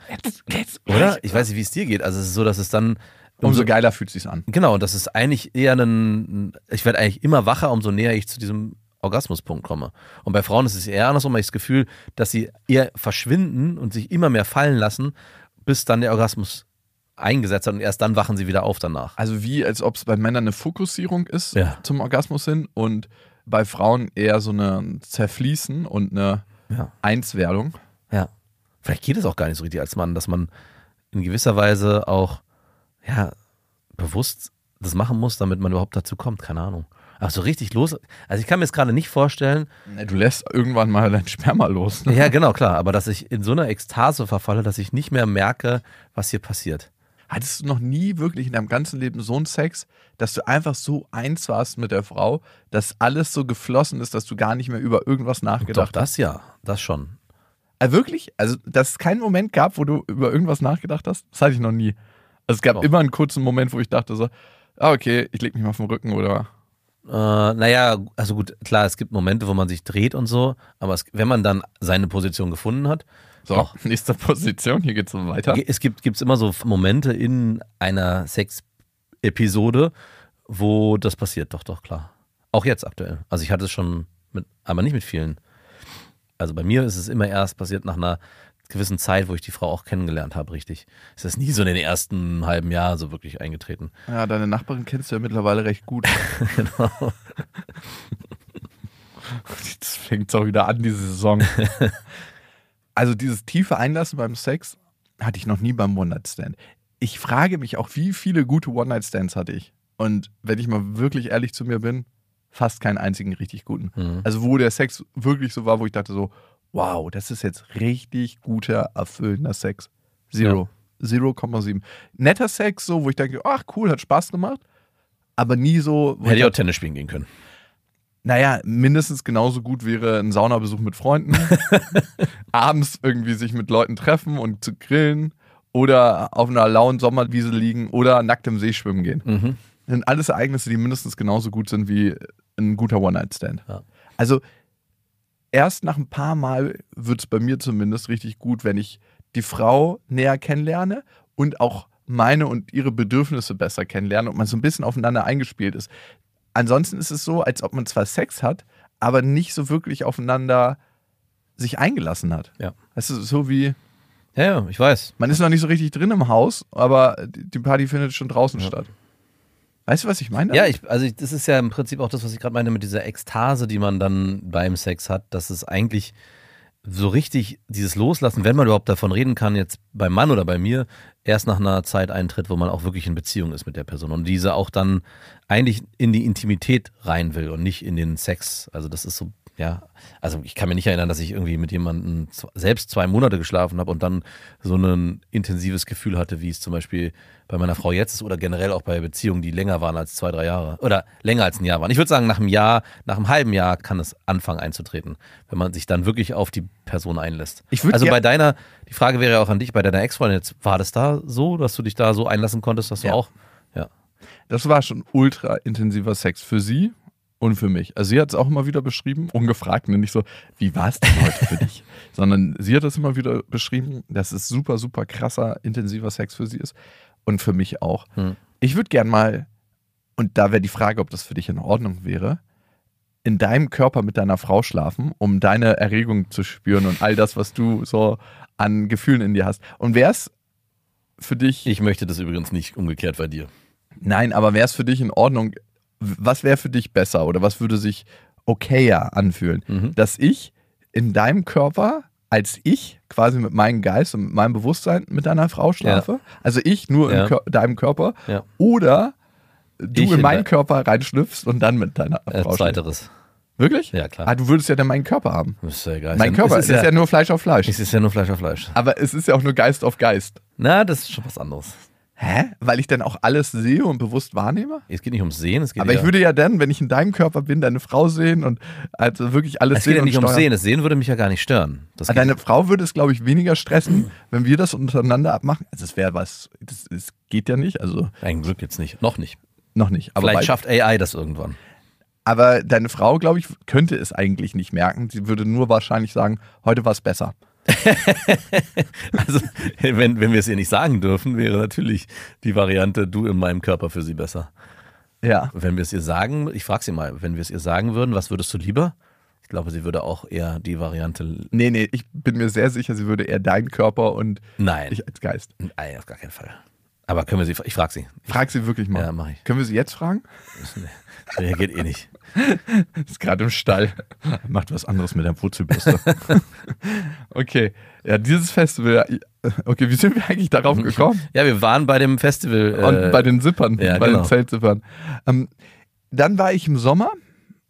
Oder? Ich weiß nicht, wie es dir geht. Also es ist so, dass es dann Umso geiler fühlt es sich an. Genau, das ist eigentlich eher ein, ich werde eigentlich immer wacher, umso näher ich zu diesem Orgasmuspunkt komme. Und bei Frauen ist es eher andersrum, weil ich das Gefühl, dass sie eher verschwinden und sich immer mehr fallen lassen, bis dann der Orgasmus eingesetzt hat und erst dann wachen sie wieder auf danach. Also wie, als ob es bei Männern eine Fokussierung ist Ja. zum Orgasmus hin und bei Frauen eher so eine Zerfließen und eine Ja. Einswerdung. Ja. Vielleicht geht es auch gar nicht so richtig als Mann, dass man in gewisser Weise auch, ja, bewusst das machen muss, damit man überhaupt dazu kommt. Keine Ahnung. Aber so richtig los. Also ich kann mir jetzt gerade nicht vorstellen, Du lässt irgendwann mal dein Sperma los. Ne? ja genau, klar, aber dass ich in so einer Ekstase verfalle, dass ich nicht mehr merke, was hier passiert. Hattest du noch nie wirklich in deinem ganzen Leben so einen Sex, dass du einfach so eins warst mit der Frau, dass alles so geflossen ist, dass du gar nicht mehr über irgendwas Doch, nachgedacht hast? das ja, das schon. Äh, wirklich? Also, dass es keinen Moment gab, wo du über irgendwas nachgedacht hast? Das hatte ich noch nie. Also, es gab Doch. immer einen kurzen Moment, wo ich dachte so, ah, okay, ich leg mich mal auf den Rücken oder Äh, naja, also gut, klar, es gibt Momente, wo man sich dreht und so, aber es, wenn man dann seine Position gefunden hat, so, Doch. nächste Position, hier geht's so weiter. Es gibt gibt's immer so Momente in einer Sex-Episode, wo das passiert. Doch, doch, klar. Auch jetzt aktuell. Also ich hatte es schon mit, aber nicht mit vielen. Also bei mir ist es immer erst passiert nach einer gewissen Zeit, wo ich die Frau auch kennengelernt habe, richtig. Es ist nie so in den ersten halben Jahr so wirklich eingetreten. Ja, deine Nachbarin kennst du ja mittlerweile recht gut. genau. Jetzt fängt es auch wieder an, diese Saison. also dieses tiefe Einlassen beim Sex hatte ich noch nie beim One-Night-Stand. Ich frage mich auch, wie viele gute One-Night-Stands hatte ich? Und wenn ich mal wirklich ehrlich zu mir bin, fast keinen einzigen richtig guten. Mhm. Also wo der Sex wirklich so war, wo ich dachte so, wow, das ist jetzt richtig guter, erfüllender Sex. Zero. 0,7. Netter Sex, so, wo ich denke, ach cool, hat Spaß gemacht. Aber nie so, Hätte ich ich auch Tennis spielen gehen können. naja, mindestens genauso gut wäre ein Saunabesuch mit Freunden. Abends irgendwie sich mit Leuten treffen und zu grillen. Oder auf einer lauen Sommerwiese liegen oder nackt im See schwimmen gehen. Mhm. Das sind alles Ereignisse, die mindestens genauso gut sind wie ein guter One-Night-Stand. Ja. Also erst nach ein paar Mal wird es bei mir zumindest richtig gut, wenn ich die Frau näher kennenlerne und auch meine und ihre Bedürfnisse besser kennenlerne und man so ein bisschen aufeinander eingespielt ist. Ansonsten ist es so, als ob man zwar Sex hat, aber nicht so wirklich aufeinander sich eingelassen hat. Ja. Es ist so wie, Ja, ja, ich weiß. man ist noch nicht so richtig drin im Haus, aber die die Party findet schon draußen statt. Weißt du, was ich meine? Ja, ich, also ich, das ist ja im Prinzip auch das, was ich gerade meine mit dieser Ekstase, die man dann beim Sex hat, dass es eigentlich so richtig dieses Loslassen, wenn man überhaupt davon reden kann, jetzt beim Mann oder bei mir, erst nach einer Zeit eintritt, wo man auch wirklich in Beziehung ist mit der Person und diese auch dann eigentlich in die Intimität rein will und nicht in den Sex. Also das ist so, ja, also ich kann mir nicht erinnern, dass ich irgendwie mit jemandem selbst zwei Monate geschlafen habe und dann so ein intensives Gefühl hatte, wie es zum Beispiel bei meiner Frau jetzt ist oder generell auch bei Beziehungen, die länger waren als zwei, drei Jahre oder länger als ein Jahr waren. Ich würde sagen, nach einem Jahr, nach einem halben Jahr kann es anfangen einzutreten, wenn man sich dann wirklich auf die Person einlässt. Ich also bei deiner, die Frage wäre ja auch an dich, bei deiner Ex-Freundin jetzt, war das da so, dass du dich da so einlassen konntest, dass du Ja. auch, ja. Das war schon ultra intensiver Sex für sie und für mich. Also sie hat es auch immer wieder beschrieben, ungefragt, ne? nicht so, wie war es denn heute für dich? Sondern sie hat es immer wieder beschrieben, dass es super, super krasser, intensiver Sex für sie ist und für mich auch. Hm. Ich würde gern mal, und da wäre die Frage, ob das für dich in Ordnung wäre, in deinem Körper mit deiner Frau schlafen, um deine Erregung zu spüren und all das, was du so an Gefühlen in dir hast. Und wäre es für dich Ich möchte das übrigens nicht umgekehrt bei dir. Nein, aber wäre es für dich in Ordnung? Was wäre für dich besser oder was würde sich okayer anfühlen? Mhm. Dass ich in deinem Körper als ich quasi mit meinem Geist und mit meinem Bewusstsein mit deiner Frau schlafe? Also ich nur Ja. in Kör deinem Körper Ja. oder du Ich in in meinen Körper reinschlüpfst und dann mit deiner Äh, Frau schläfst? zweiteres. Wirklich? Ja, klar. Ah, du würdest ja dann meinen Körper haben. Das ist ja egal. mein Es ist Körper, ja, es ist ja nur Fleisch auf Fleisch. es ist ja nur Fleisch auf Fleisch. Aber es ist ja auch nur Geist auf Geist. Na, das ist schon was anderes. Hä? Weil ich dann auch alles sehe und bewusst wahrnehme? Es geht nicht ums Sehen, es geht Aber ich würde ja dann, wenn ich in deinem Körper bin, deine Frau sehen und also wirklich alles es sehen geht ja nicht ums. Sehen. Das Sehen würde mich ja gar nicht stören. Das geht- Deine Frau würde es, glaube ich, weniger stressen, wenn wir das untereinander abmachen. Also es wäre was, das, das geht ja nicht, also Ein Glück jetzt nicht. Noch nicht. noch nicht. Aber, Vielleicht schafft AI das irgendwann. aber deine Frau, glaube ich, könnte es eigentlich nicht merken. Sie würde nur wahrscheinlich sagen, heute war es besser. Also, wenn, wenn wir es ihr nicht sagen dürfen, wäre natürlich die Variante, du in meinem Körper für sie besser. Ja. Wenn wir es ihr sagen, ich frage sie mal, wenn wir es ihr sagen würden, was würdest du lieber? Ich glaube, sie würde auch eher die Variante. Nee, nee, ich bin mir sehr sicher, sie würde eher deinen Körper und Nein. ich als Geist. Nein, auf gar keinen Fall. Aber können wir sie, ich frage sie. Frag sie wirklich mal. Ja, mach ich. Können wir sie jetzt fragen? Reagiert eh nicht. Ist gerade im Stall. Macht was anderes mit der Wurzelbürste. okay. Ja, dieses Festival. Okay, wie sind wir eigentlich darauf gekommen? Ja, wir waren bei dem Festival. Und äh, bei den Zippern, ja, bei genau. den Zeltzippern. Ähm, dann war ich im Sommer,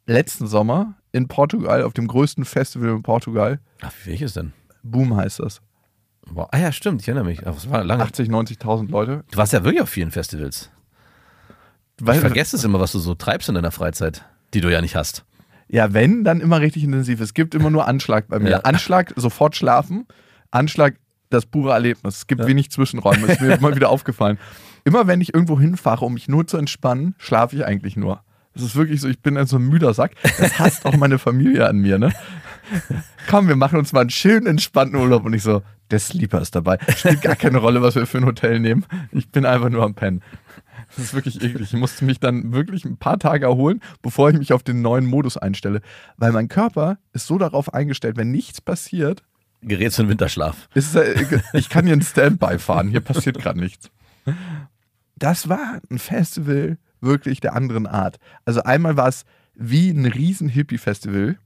letzten Sommer, in Portugal, auf dem größten Festival in Portugal. Ach, wie welches denn? Boom heißt das. Boah, ah ja, stimmt, ich erinnere mich. Aber es war lange. 80, 90.000 Leute. Du warst ja wirklich auf vielen Festivals. Weil, Ich vergesse es immer, was du so treibst in deiner Freizeit, die du ja nicht hast. Ja, wenn, dann immer richtig intensiv. Es gibt immer nur Anschlag bei mir. Ja. Anschlag, sofort schlafen. Anschlag, das pure Erlebnis. Es gibt Ja. wenig Zwischenräume. Das ist mir immer wieder aufgefallen. Immer wenn ich irgendwo hinfahre, um mich nur zu entspannen, schlafe ich eigentlich nur. Das ist wirklich so, ich bin ein so ein müder Sack. Das hasst auch meine Familie an mir, ne? Komm, wir machen uns mal einen schönen, entspannten Urlaub. Und ich so, der Sleeper ist dabei. Spielt gar keine Rolle, was wir für ein Hotel nehmen. Ich bin einfach nur am Pennen. Das ist wirklich eklig. Ich musste mich dann wirklich ein paar Tage erholen, bevor ich mich auf den neuen Modus einstelle. Weil mein Körper ist so darauf eingestellt, wenn nichts passiert, Gerätst für den Winterschlaf. ist, ich kann hier ein Standby fahren. Hier passiert gerade nichts. Das war ein Festival wirklich der anderen Art. Also einmal war es wie ein riesen Hippie-Festival.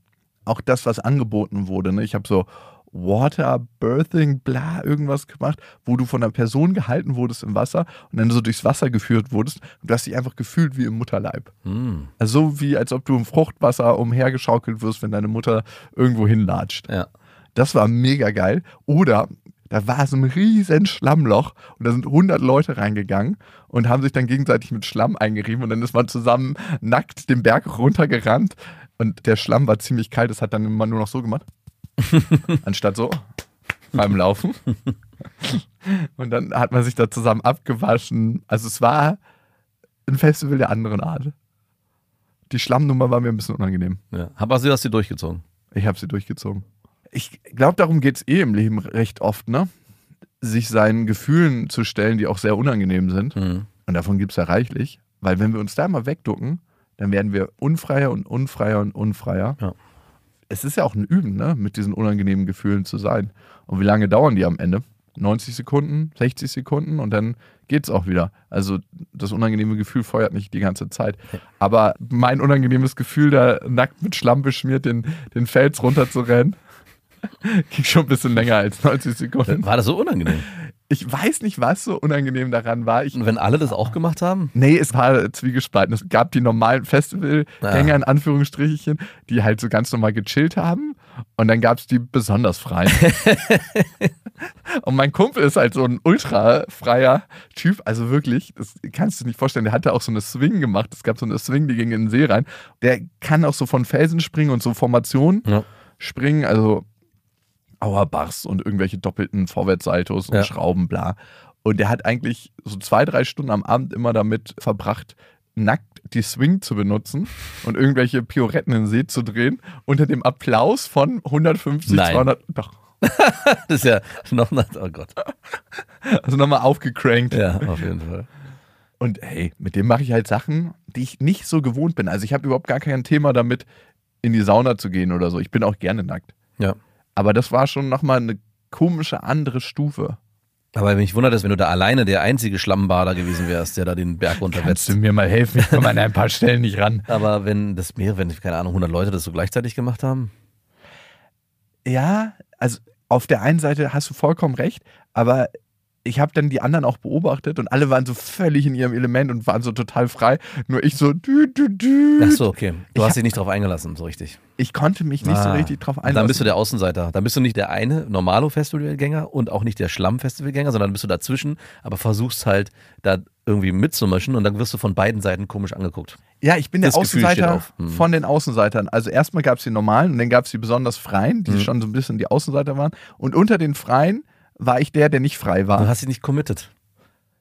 Auch das, was angeboten wurde. Ne? Ich habe so Water, Birthing, bla, irgendwas gemacht, wo du von einer Person gehalten wurdest im Wasser und dann so durchs Wasser geführt wurdest und du hast dich einfach gefühlt wie im Mutterleib. Hm. Also so wie, als ob du im Fruchtwasser umhergeschaukelt wirst, wenn deine Mutter irgendwo hinlatscht. Ja. Das war mega geil. Oder da war so ein riesen Schlammloch und da sind 100 Leute reingegangen und haben sich dann gegenseitig mit Schlamm eingerieben und dann ist man zusammen nackt den Berg runtergerannt und der Schlamm war ziemlich kalt. Das hat dann immer nur noch so gemacht. Anstatt so beim Laufen. Und dann hat man sich da zusammen abgewaschen. Also es war ein Festival der anderen Art. Die Schlammnummer war mir ein bisschen unangenehm. ja. Aber sie hast du durchgezogen. Ich habe sie durchgezogen. Ich glaube, darum geht es eh im Leben recht oft, ne? Sich seinen Gefühlen zu stellen, die auch sehr unangenehm sind. Mhm. Und davon gibt es ja reichlich. Weil wenn wir uns da mal wegducken, dann werden wir unfreier und unfreier und unfreier. Ja. Es ist ja auch ein Üben, ne? Mit diesen unangenehmen Gefühlen zu sein. Und wie lange dauern die am Ende? 90 Sekunden, 60 Sekunden und dann geht's auch wieder. Also das unangenehme Gefühl feuert nicht die ganze Zeit. Aber mein unangenehmes Gefühl, da nackt mit Schlamm beschmiert den, den Fels runterzurennen, ging schon ein bisschen länger als 90 Sekunden. War das so unangenehm? Ich weiß nicht, was so unangenehm daran war. Ich, Und wenn alle das auch gemacht haben? nee, es war zwiegespalten. Es gab die normalen Festivalgänger Ah. in Anführungsstrichen, die halt so ganz normal gechillt haben. Und dann gab es die besonders freien. Und mein Kumpel ist halt so ein ultra freier Typ. Also wirklich, das kannst du dir nicht vorstellen. Der hatte auch so eine Swing gemacht. Es gab so eine Swing, die ging in den See rein. Der kann auch so von Felsen springen und so Formationen Ja. springen. Also Auerbachs und irgendwelche doppelten Vorwärtssaltos und Ja. Schrauben, bla. Und der hat eigentlich so zwei, drei Stunden am Abend immer damit verbracht, nackt die Swing zu benutzen und irgendwelche Pioretten in den See zu drehen, unter dem Applaus von 150, Nein. 200, doch, Das ist ja noch, oh Gott. also nochmal aufgecrankt. Ja, auf jeden Fall. Und hey, mit dem mache ich halt Sachen, die ich nicht so gewohnt bin. Also ich habe überhaupt gar kein Thema damit, in die Sauna zu gehen oder so. Ich bin auch gerne nackt. Ja. Aber das war schon nochmal eine komische andere Stufe. Aber mich wundert es, wenn du da alleine der einzige Schlammbader gewesen wärst, der da den Berg runterwetzt. mir mal helfen? Ich komme an ein paar Stellen nicht ran. Aber wenn das mehrere, wenn, keine Ahnung, 100 Leute das so gleichzeitig gemacht haben? Ja, also auf der einen Seite hast du vollkommen recht, aber ich habe dann die anderen auch beobachtet und alle waren so völlig in ihrem Element und waren so total frei. Nur ich so, dü, dü, dü. Ach so, okay. Du Ich hast dich nicht drauf eingelassen, so richtig. Ich konnte mich nicht so Ah. richtig drauf einlassen. Dann bist du der Außenseiter. Dann bist du nicht der eine Normalo-Festivalgänger und auch nicht der Schlamm-Festivalgänger, sondern bist du dazwischen, aber versuchst halt da irgendwie mitzumischen und dann wirst du von beiden Seiten komisch angeguckt. Ja, ich bin der Das Gefühl steht Außenseiter. Hm. von den Außenseitern. Also erstmal gab es die normalen und dann gab es die besonders freien, die Hm. schon so ein bisschen die Außenseiter waren. Und unter den freien war ich der, der nicht frei Du war. hast dich nicht committed.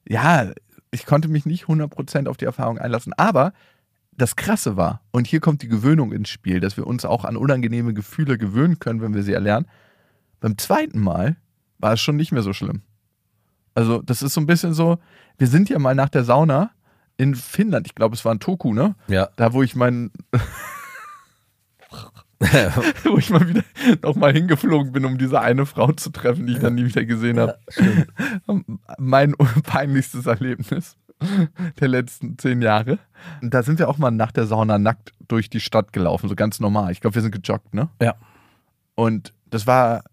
Ja, ich konnte mich nicht 100% auf die Erfahrung einlassen. Aber das Krasse war, und hier kommt die Gewöhnung ins Spiel, dass wir uns auch an unangenehme Gefühle gewöhnen können, wenn wir sie erlernen. Beim zweiten Mal war es schon nicht mehr so schlimm. Also, das ist so ein bisschen so, wir sind ja mal nach der Sauna in Finnland, ich glaube, es war in Toku, ne? Ja. Da, wo ich meinen wo ich mal wieder nochmal hingeflogen bin, um diese eine Frau zu treffen, die ich dann nie wieder gesehen habe. mein peinlichstes Erlebnis der letzten zehn Jahre. Und da sind wir auch mal nach der Sauna nackt durch die Stadt gelaufen, so ganz normal. Ich glaube, wir sind gejoggt, ne? Ja. Und das war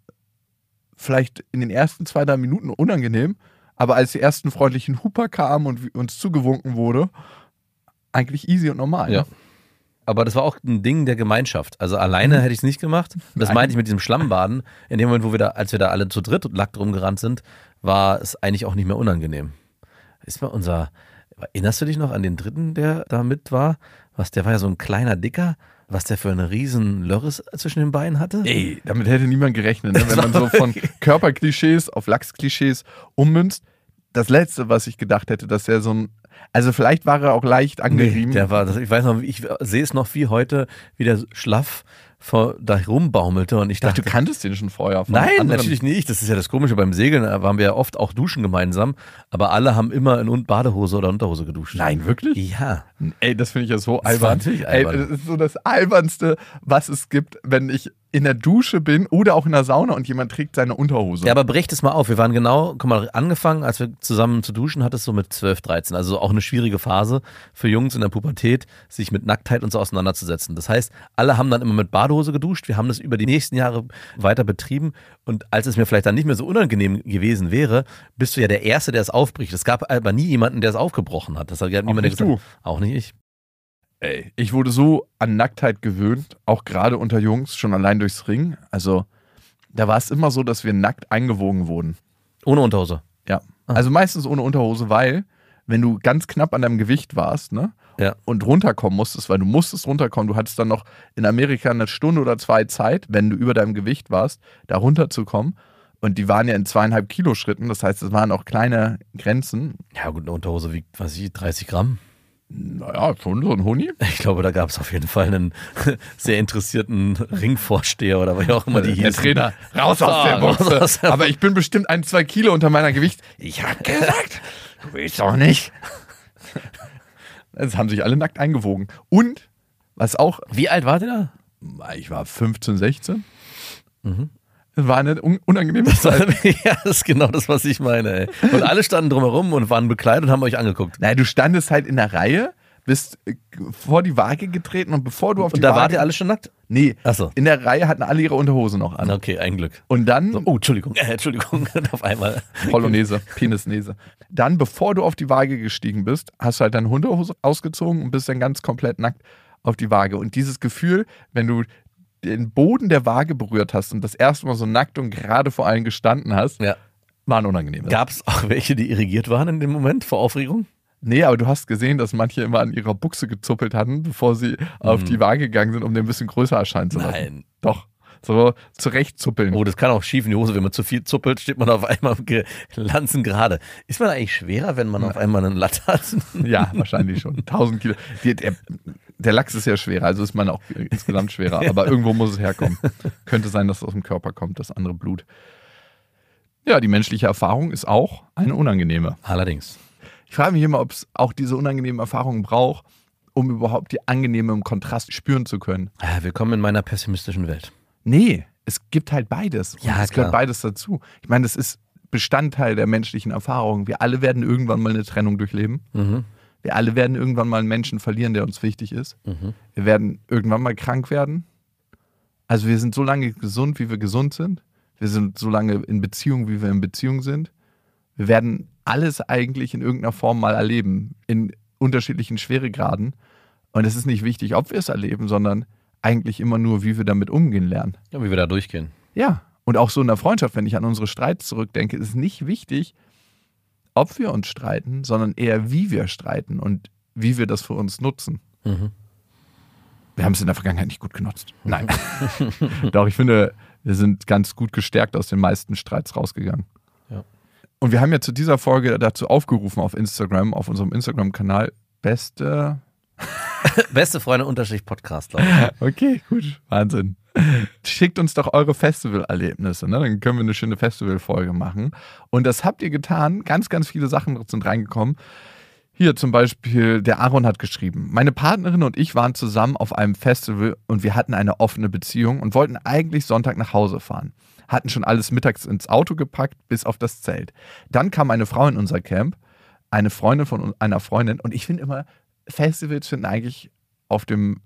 vielleicht in den ersten zwei, drei Minuten unangenehm, aber als die ersten freundlichen Huper kamen und uns zugewunken wurde, eigentlich easy und normal. Ja. Ne? Aber das war auch ein Ding der Gemeinschaft. Also alleine hätte ich es nicht gemacht. Und das meinte ich mit diesem Schlammbaden. In dem Moment, wo wir da, als wir da alle zu dritt und nackt rumgerannt sind, war es eigentlich auch nicht mehr unangenehm. Ist mal unser, erinnerst du dich noch an den dritten, der da mit war? Was, der war ja so ein kleiner Dicker, was der für eine riesen Lörres zwischen den Beinen hatte? Ey, damit hätte niemand gerechnet, ne? wenn man so von Körperklischees auf Lachsklischees ummünzt. Das letzte, was ich gedacht hätte, dass er so ein, also vielleicht war er auch leicht Nee, angerieben. der war, das, ich weiß noch, ich sehe es noch wie heute, wie der schlaff vor, da rumbaumelte und ich dachte, dachte, du kanntest den schon vorher. Von Nein, anderen. natürlich nicht. Das ist ja das Komische beim Segeln. Da waren wir ja oft auch duschen gemeinsam, aber alle haben immer in Badehose oder Unterhose geduscht. Nein, wirklich? Ja. Ey, das finde ich ja so Das albern. Ey, albern. das ist so das albernste, was es gibt, wenn ich in der Dusche bin oder auch in der Sauna und jemand trägt seine Unterhose. Ja, aber brecht es mal auf. Wir waren genau, guck mal, angefangen, als wir zusammen zu duschen, hat es so mit 12, 13. Also auch eine schwierige Phase für Jungs in der Pubertät, sich mit Nacktheit und so auseinanderzusetzen. Das heißt, alle haben dann immer mit Badehose geduscht. Wir haben das über die nächsten Jahre weiter betrieben. Und als es mir vielleicht dann nicht mehr so unangenehm gewesen wäre, bist du ja der Erste, der es aufbricht. Es gab aber nie jemanden, der es aufgebrochen hat. Das hat ja niemand gesagt. du. Auch nicht ich. Ey, ich wurde so an Nacktheit gewöhnt, auch gerade unter Jungs, schon allein durchs Ring. Also, da war es immer so, dass wir nackt eingewogen wurden. Ohne Unterhose. Ja. Ah. Also meistens ohne Unterhose, weil, wenn du ganz knapp an deinem Gewicht warst, ne? Ja. Und runterkommen musstest, weil du musstest runterkommen, du hattest dann noch in Amerika eine Stunde oder zwei Zeit, wenn du über deinem Gewicht warst, da runterzukommen. Und die waren ja in zweieinhalb Kilo Schritten, das heißt, es waren auch kleine Grenzen. Ja, gut, eine Unterhose wiegt, was weiß ich, 30 Gramm. Naja, schon so ein Huni. Ich glaube, da gab es auf jeden Fall einen sehr interessierten Ringvorsteher oder wie auch immer die Der hießen. Trainer, raus aus der der Aber ich bin bestimmt ein, zwei Kilo unter meiner Gewicht. Ich hab gesagt, du willst doch nicht. Es haben sich alle nackt eingewogen. Und, was auch, Wie alt wart ihr ich war 15, 16. Mhm. War eine un unangenehme da? Zeit. ja, das ist genau das, was ich meine. Ey. Und alle standen drumherum und waren bekleidet und haben euch angeguckt. Nein, du standest halt in der Reihe, bist äh, vor die Waage getreten und bevor du auf die Und da Waage... wart ihr alle schon nackt? Nee, Ach so. in der Reihe hatten alle ihre Unterhose noch an. Okay, ein Glück. Und dann... So, oh, Entschuldigung, äh, Entschuldigung, auf einmal. Polonaise, Penisnese. Dann, bevor du auf die Waage gestiegen bist, hast du halt deine Hundehose ausgezogen und bist dann ganz komplett nackt auf die Waage. Und dieses Gefühl, wenn du den Boden der Waage berührt hast und das erste Mal so nackt und gerade vor allen gestanden hast, Ja. war ein unangenehmes. Gab es auch welche, die irrigiert waren in dem Moment vor Aufregung? Nee, aber du hast gesehen, dass manche immer an ihrer Buchse gezuppelt hatten, bevor sie auf die Waage gegangen sind, um den ein bisschen größer erscheinen zu lassen. Nein. Doch. So zurechtzuppeln. Oh, das kann auch schief in die Hose. Wenn man zu viel zuppelt, steht man auf einmal Lanzen gerade. Ist man eigentlich schwerer, wenn man auf einmal einen Latt hat? Ja, wahrscheinlich schon. 1000 Kilo. Die, der, der Lachs ist ja schwerer, also ist man auch insgesamt schwerer. Aber irgendwo muss es herkommen. Könnte sein, dass es aus dem Körper kommt, das andere Blut. Ja, die menschliche Erfahrung ist auch eine unangenehme. Allerdings. Ich frage mich immer, ob es auch diese unangenehmen Erfahrungen braucht, um überhaupt die angenehme im Kontrast spüren zu können. Ah, Willkommen in meiner pessimistischen Welt. Nee, es gibt halt beides. Ja, es gehört beides dazu. Ich meine, das ist Bestandteil der menschlichen Erfahrung. Wir alle werden irgendwann mal eine Trennung durchleben. Mhm. Wir alle werden irgendwann mal einen Menschen verlieren, der uns wichtig ist. Mhm. Wir werden irgendwann mal krank werden. Also wir sind so lange gesund, wie wir gesund sind. Wir sind so lange in Beziehung, wie wir in Beziehung sind. Wir werden alles eigentlich in irgendeiner Form mal erleben, in unterschiedlichen Schweregraden. Und es ist nicht wichtig, ob wir es erleben, sondern eigentlich immer nur, wie wir damit umgehen lernen. Ja, wie wir da durchgehen. Ja, und auch so in der Freundschaft, wenn ich an unsere Streits zurückdenke, ist es nicht wichtig, ob wir uns streiten, sondern eher, wie wir streiten und wie wir das für uns nutzen. Mhm. Wir haben es in der Vergangenheit nicht gut genutzt. Nein. Doch, ich finde, wir sind ganz gut gestärkt aus den meisten Streits rausgegangen. Ja. Und wir haben ja zu dieser Folge dazu aufgerufen auf Instagram, auf unserem Instagram-Kanal, beste. Beste Freunde unterstrich Podcast, glaube ich. Okay, gut. Wahnsinn. Schickt uns doch eure Festivalerlebnisse, ne? dann können wir eine schöne Festivalfolge machen. Und das habt ihr getan. Ganz, ganz viele Sachen sind reingekommen. Hier zum Beispiel, der Aaron hat geschrieben, meine Partnerin und ich waren zusammen auf einem Festival und wir hatten eine offene Beziehung und wollten eigentlich Sonntag nach Hause fahren. Hatten schon alles mittags ins Auto gepackt, bis auf das Zelt. Dann kam eine Frau in unser Camp, eine Freundin von einer Freundin und ich finde immer, Festivals finden eigentlich auf dem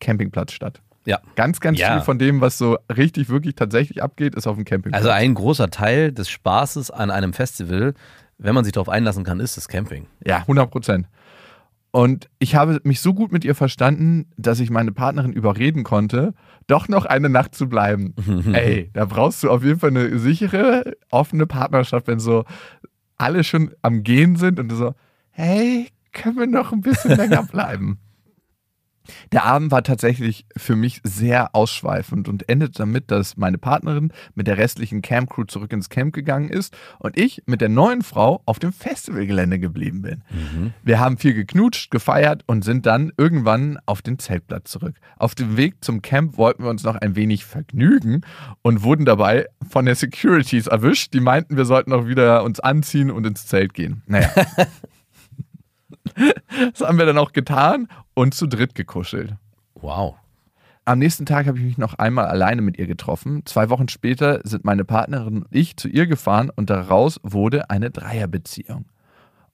Campingplatz statt. Ja. Ganz, ganz Ja. viel von dem, was so richtig, wirklich tatsächlich abgeht, ist auf dem Campingplatz. Also ein großer Teil des Spaßes an einem Festival, wenn man sich darauf einlassen kann, ist das Camping. Ja, 100 Prozent. Und ich habe mich so gut mit ihr verstanden, dass ich meine Partnerin überreden konnte, doch noch eine Nacht zu bleiben. Ey, da brauchst du auf jeden Fall eine sichere, offene Partnerschaft, wenn so alle schon am Gehen sind und du so, hey, können wir noch ein bisschen länger bleiben? Der Abend war tatsächlich für mich sehr ausschweifend und endete damit, dass meine Partnerin mit der restlichen Campcrew zurück ins Camp gegangen ist und ich mit der neuen Frau auf dem Festivalgelände geblieben bin. Wir haben viel geknutscht, gefeiert und sind dann irgendwann auf den Zeltplatz zurück. Auf dem Weg zum Camp wollten wir uns noch ein wenig vergnügen und wurden dabei von der Securities erwischt. Die meinten, wir sollten auch wieder uns anziehen und ins Zelt gehen. Naja. das haben wir dann auch getan und zu dritt gekuschelt. Wow. Am nächsten Tag habe ich mich noch einmal alleine mit ihr getroffen. Zwei Wochen später sind meine Partnerin und ich zu ihr gefahren und daraus wurde eine Dreierbeziehung.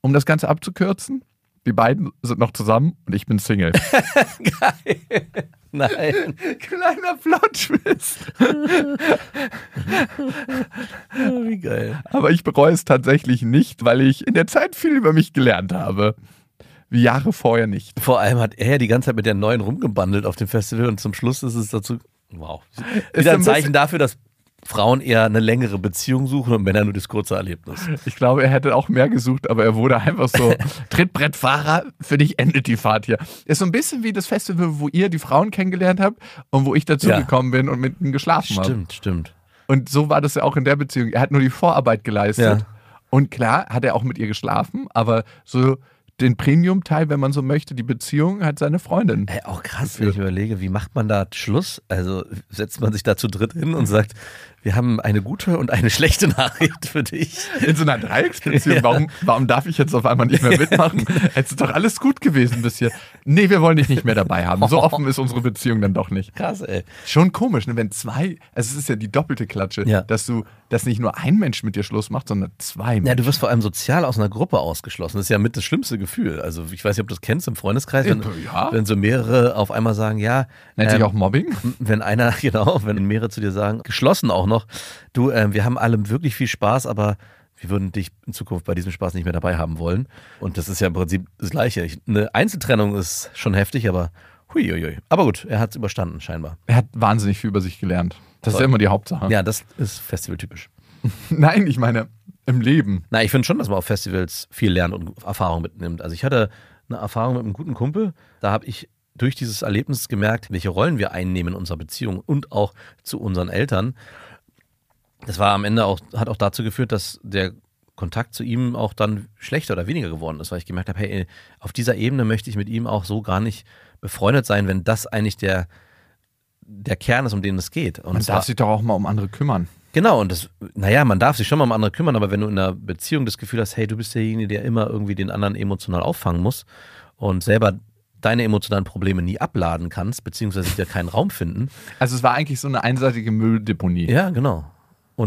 Um das Ganze abzukürzen, die beiden sind noch zusammen und ich bin Single. Nein. Kleiner Plot-Twist. Wie geil. Aber ich bereue es tatsächlich nicht, weil ich in der Zeit viel über mich gelernt habe. Wie Jahre vorher nicht. Vor allem hat er ja die ganze Zeit mit der neuen rumgebandelt auf dem Festival und zum Schluss ist es dazu. Wow. Wieder so ein Zeichen dafür, dass Frauen eher eine längere Beziehung suchen und Männer nur das kurze Erlebnis. Ich glaube, er hätte auch mehr gesucht, aber er wurde einfach so Trittbrettfahrer. Für dich endet die Fahrt hier. Ist so ein bisschen wie das Festival, wo ihr die Frauen kennengelernt habt und wo ich dazugekommen bin und mit ihnen geschlafen habe. Stimmt, stimmt. Und so war das ja auch in der Beziehung. Er hat nur die Vorarbeit geleistet. Ja. Und klar hat er auch mit ihr geschlafen, aber so den Premium-Teil, wenn man so möchte, die Beziehung hat seine Freundin. Ey, auch krass, wenn ich überlege, wie macht man da Schluss? Also setzt man sich da zu dritt hin und sagt, wir haben eine gute und eine schlechte Nachricht für dich. In so einer Dreiecksbeziehung. Ja. Warum, warum darf ich jetzt auf einmal nicht mehr mitmachen? Es ist doch alles gut gewesen bis hier. Nee, wir wollen dich nicht mehr dabei haben. So offen ist unsere Beziehung dann doch nicht. Krass, ey. Schon komisch, ne? wenn zwei, also es ist ja die doppelte Klatsche, Ja. dass du, dass nicht nur ein Mensch mit dir Schluss macht, sondern zwei Ja, Menschen. du wirst vor allem sozial aus einer Gruppe ausgeschlossen. Das ist ja mit das schlimmste Gefühl. Also ich weiß nicht, ob du das kennst im Freundeskreis, wenn, Ja. wenn so mehrere auf einmal sagen, ja, Nennt sich ähm, auch Mobbing. wenn einer, genau, wenn mehrere zu dir sagen, geschlossen auch noch, du, ähm, wir haben alle wirklich viel Spaß, aber wir würden dich in Zukunft bei diesem Spaß nicht mehr dabei haben wollen. Und das ist ja im Prinzip das Gleiche. Ich, eine Einzeltrennung ist schon heftig, aber huiuiui. Aber gut, er hat es überstanden, scheinbar. Er hat wahnsinnig viel über sich gelernt. Das ist Toll. ja immer die Hauptsache. Ja, das ist festivaltypisch. Nein, ich meine, im Leben. Na, ich finde schon, dass man auf Festivals viel lernt und Erfahrung mitnimmt. Also ich hatte eine Erfahrung mit einem guten Kumpel, da habe ich durch dieses Erlebnis gemerkt, welche Rollen wir einnehmen in unserer Beziehung und auch zu unseren Eltern. Das war am Ende auch, hat auch dazu geführt, dass der Kontakt zu ihm auch dann schlechter oder weniger geworden ist, weil ich gemerkt habe, hey, auf dieser Ebene möchte ich mit ihm auch so gar nicht befreundet sein, wenn das eigentlich der, der Kern ist, um den es geht. Und Man darf sich doch auch mal um andere kümmern. Genau, und das, naja, man darf sich schon mal um andere kümmern, aber wenn du in einer Beziehung das Gefühl hast, hey, du bist derjenige, der immer irgendwie den anderen emotional auffangen muss und selber deine emotionalen Probleme nie abladen kannst, beziehungsweise dir keinen Raum finden. Also es war eigentlich so eine einseitige Mülldeponie. Ja, genau.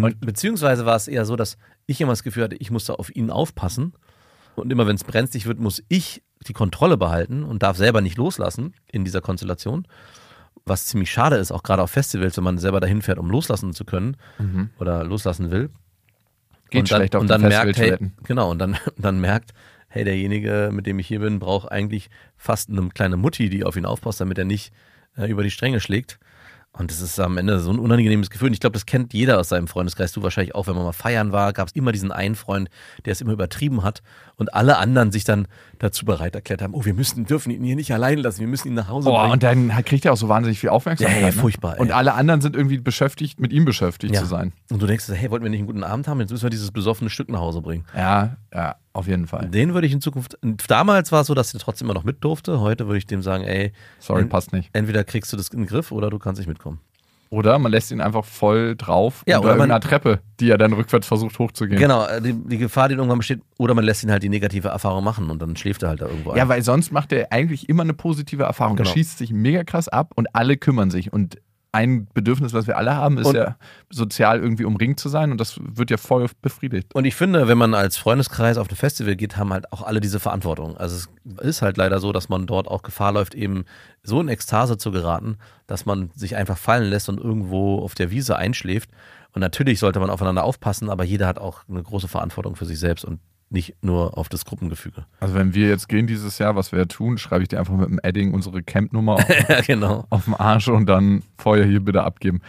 Und, beziehungsweise war es eher so, dass ich immer das Gefühl hatte, ich musste auf ihn aufpassen. Und immer wenn es brenzlig wird, muss ich die Kontrolle behalten und darf selber nicht loslassen in dieser Konstellation. Was ziemlich schade ist, auch gerade auf Festivals, wenn man selber dahin fährt, um loslassen zu können oder loslassen will. Geht und dann, schlecht auf und dann merkt, hey, genau, und dann, dann merkt, hey, derjenige, mit dem ich hier bin, braucht eigentlich fast eine kleine Mutti, die auf ihn aufpasst, damit er nicht äh, über die Stränge schlägt. Und das ist am Ende so ein unangenehmes Gefühl. Und ich glaube, das kennt jeder aus seinem Freundeskreis. Du wahrscheinlich auch, wenn man mal feiern war, gab es immer diesen einen Freund, der es immer übertrieben hat und alle anderen sich dann dazu bereit erklärt haben, oh, wir müssen, dürfen ihn hier nicht allein lassen, wir müssen ihn nach Hause Boah, bringen. und dann kriegt er auch so wahnsinnig viel Aufmerksamkeit. Ja, ja, ne? furchtbar, ey. Und alle anderen sind irgendwie beschäftigt, mit ihm beschäftigt Ja. zu sein. Und du denkst, hey, wollten wir nicht einen guten Abend haben? Jetzt müssen wir dieses besoffene Stück nach Hause bringen. Ja, ja, auf jeden Fall. Den würde ich in Zukunft. Damals war es so, dass er trotzdem immer noch mit durfte. Heute würde ich dem sagen, ey, Sorry, en- passt nicht. entweder kriegst du das in den Griff oder du kannst nicht mitkommen. Oder man lässt ihn einfach voll drauf Ja, unter oder irgendeiner Treppe, die er dann rückwärts versucht hochzugehen. Genau, äh, die, die Gefahr, die irgendwann besteht, oder man lässt ihn halt die negative Erfahrung machen und dann schläft er halt da irgendwo Ja, ein. weil sonst macht er eigentlich immer eine positive Erfahrung. Genau. Er schießt sich mega krass ab und alle kümmern sich. Und ein Bedürfnis, was wir alle haben, ist Und- ja sozial irgendwie umringt zu sein und das wird ja voll befriedigt. Und ich finde, wenn man als Freundeskreis auf ein Festival geht, haben halt auch alle diese Verantwortung. Also es ist halt leider so, dass man dort auch Gefahr läuft, eben so in Ekstase zu geraten, dass man sich einfach fallen lässt und irgendwo auf der Wiese einschläft. Und natürlich sollte man aufeinander aufpassen, aber jeder hat auch eine große Verantwortung für sich selbst und nicht nur auf das Gruppengefüge. Also wenn wir jetzt gehen dieses Jahr, was wir ja tun, schreibe ich dir einfach mit dem Edding unsere Campnummer auf, genau. auf den Arsch und dann vorher hier bitte abgeben.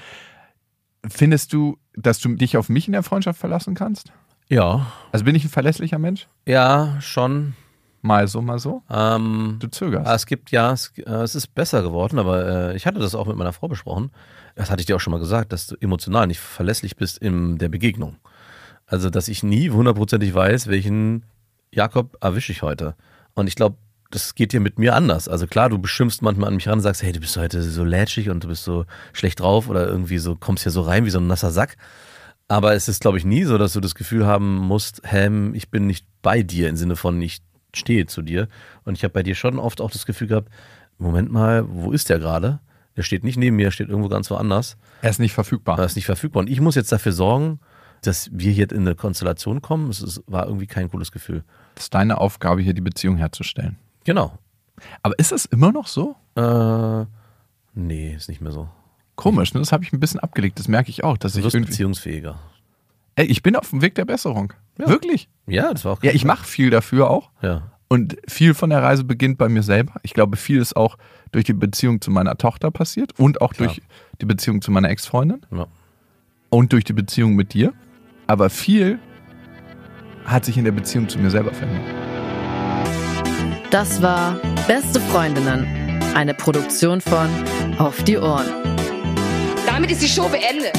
Findest du, dass du dich auf mich in der Freundschaft verlassen kannst? Ja, Also bin ich ein verlässlicher Mensch? ja, schon. Mal so, mal so? Ähm, Du zögerst. Es gibt ja, es, äh, es ist besser geworden, aber äh, ich hatte das auch mit meiner Frau besprochen. Das hatte ich dir auch schon mal gesagt, dass du emotional nicht verlässlich bist in der Begegnung. Also, dass ich nie hundertprozentig weiß, welchen Jakob erwische ich heute. Und ich glaube, das geht dir mit mir anders. Also klar, du beschimpfst manchmal an mich ran und sagst, hey, du bist heute so lätschig und du bist so schlecht drauf oder irgendwie so, kommst hier so rein wie so ein nasser Sack. Aber es ist, glaube ich, nie so, dass du das Gefühl haben musst, Ham, ich bin nicht bei dir im Sinne von, ich stehe zu dir. Und ich habe bei dir schon oft auch das Gefühl gehabt, Moment mal, wo ist der gerade? Der steht nicht neben mir, er steht irgendwo ganz woanders. er ist nicht verfügbar. Er ist nicht verfügbar. Und ich muss jetzt dafür sorgen, dass wir hier in eine Konstellation kommen. Es ist, war irgendwie kein cooles Gefühl. Das ist deine Aufgabe, hier die Beziehung herzustellen. Genau. Aber ist es immer noch so? Äh, nee, ist nicht mehr so. Komisch, ne? das habe ich ein bisschen abgelegt. Das merke ich auch, dass Du ich wirst beziehungsfähiger. Ey, ich bin auf dem Weg der Besserung. Ja. Wirklich? Ja, das war auch Ja, ich mache viel dafür auch. Ja. Und viel von der Reise beginnt bei mir selber. Ich glaube, viel ist auch durch die Beziehung zu meiner Tochter passiert und auch Klar. durch die Beziehung zu meiner Ex-Freundin ja. und durch die Beziehung mit dir. Aber viel hat sich in der Beziehung zu mir selber verändert. Das war Beste Freundinnen, eine Produktion von Auf die Ohren. Damit ist die Show beendet.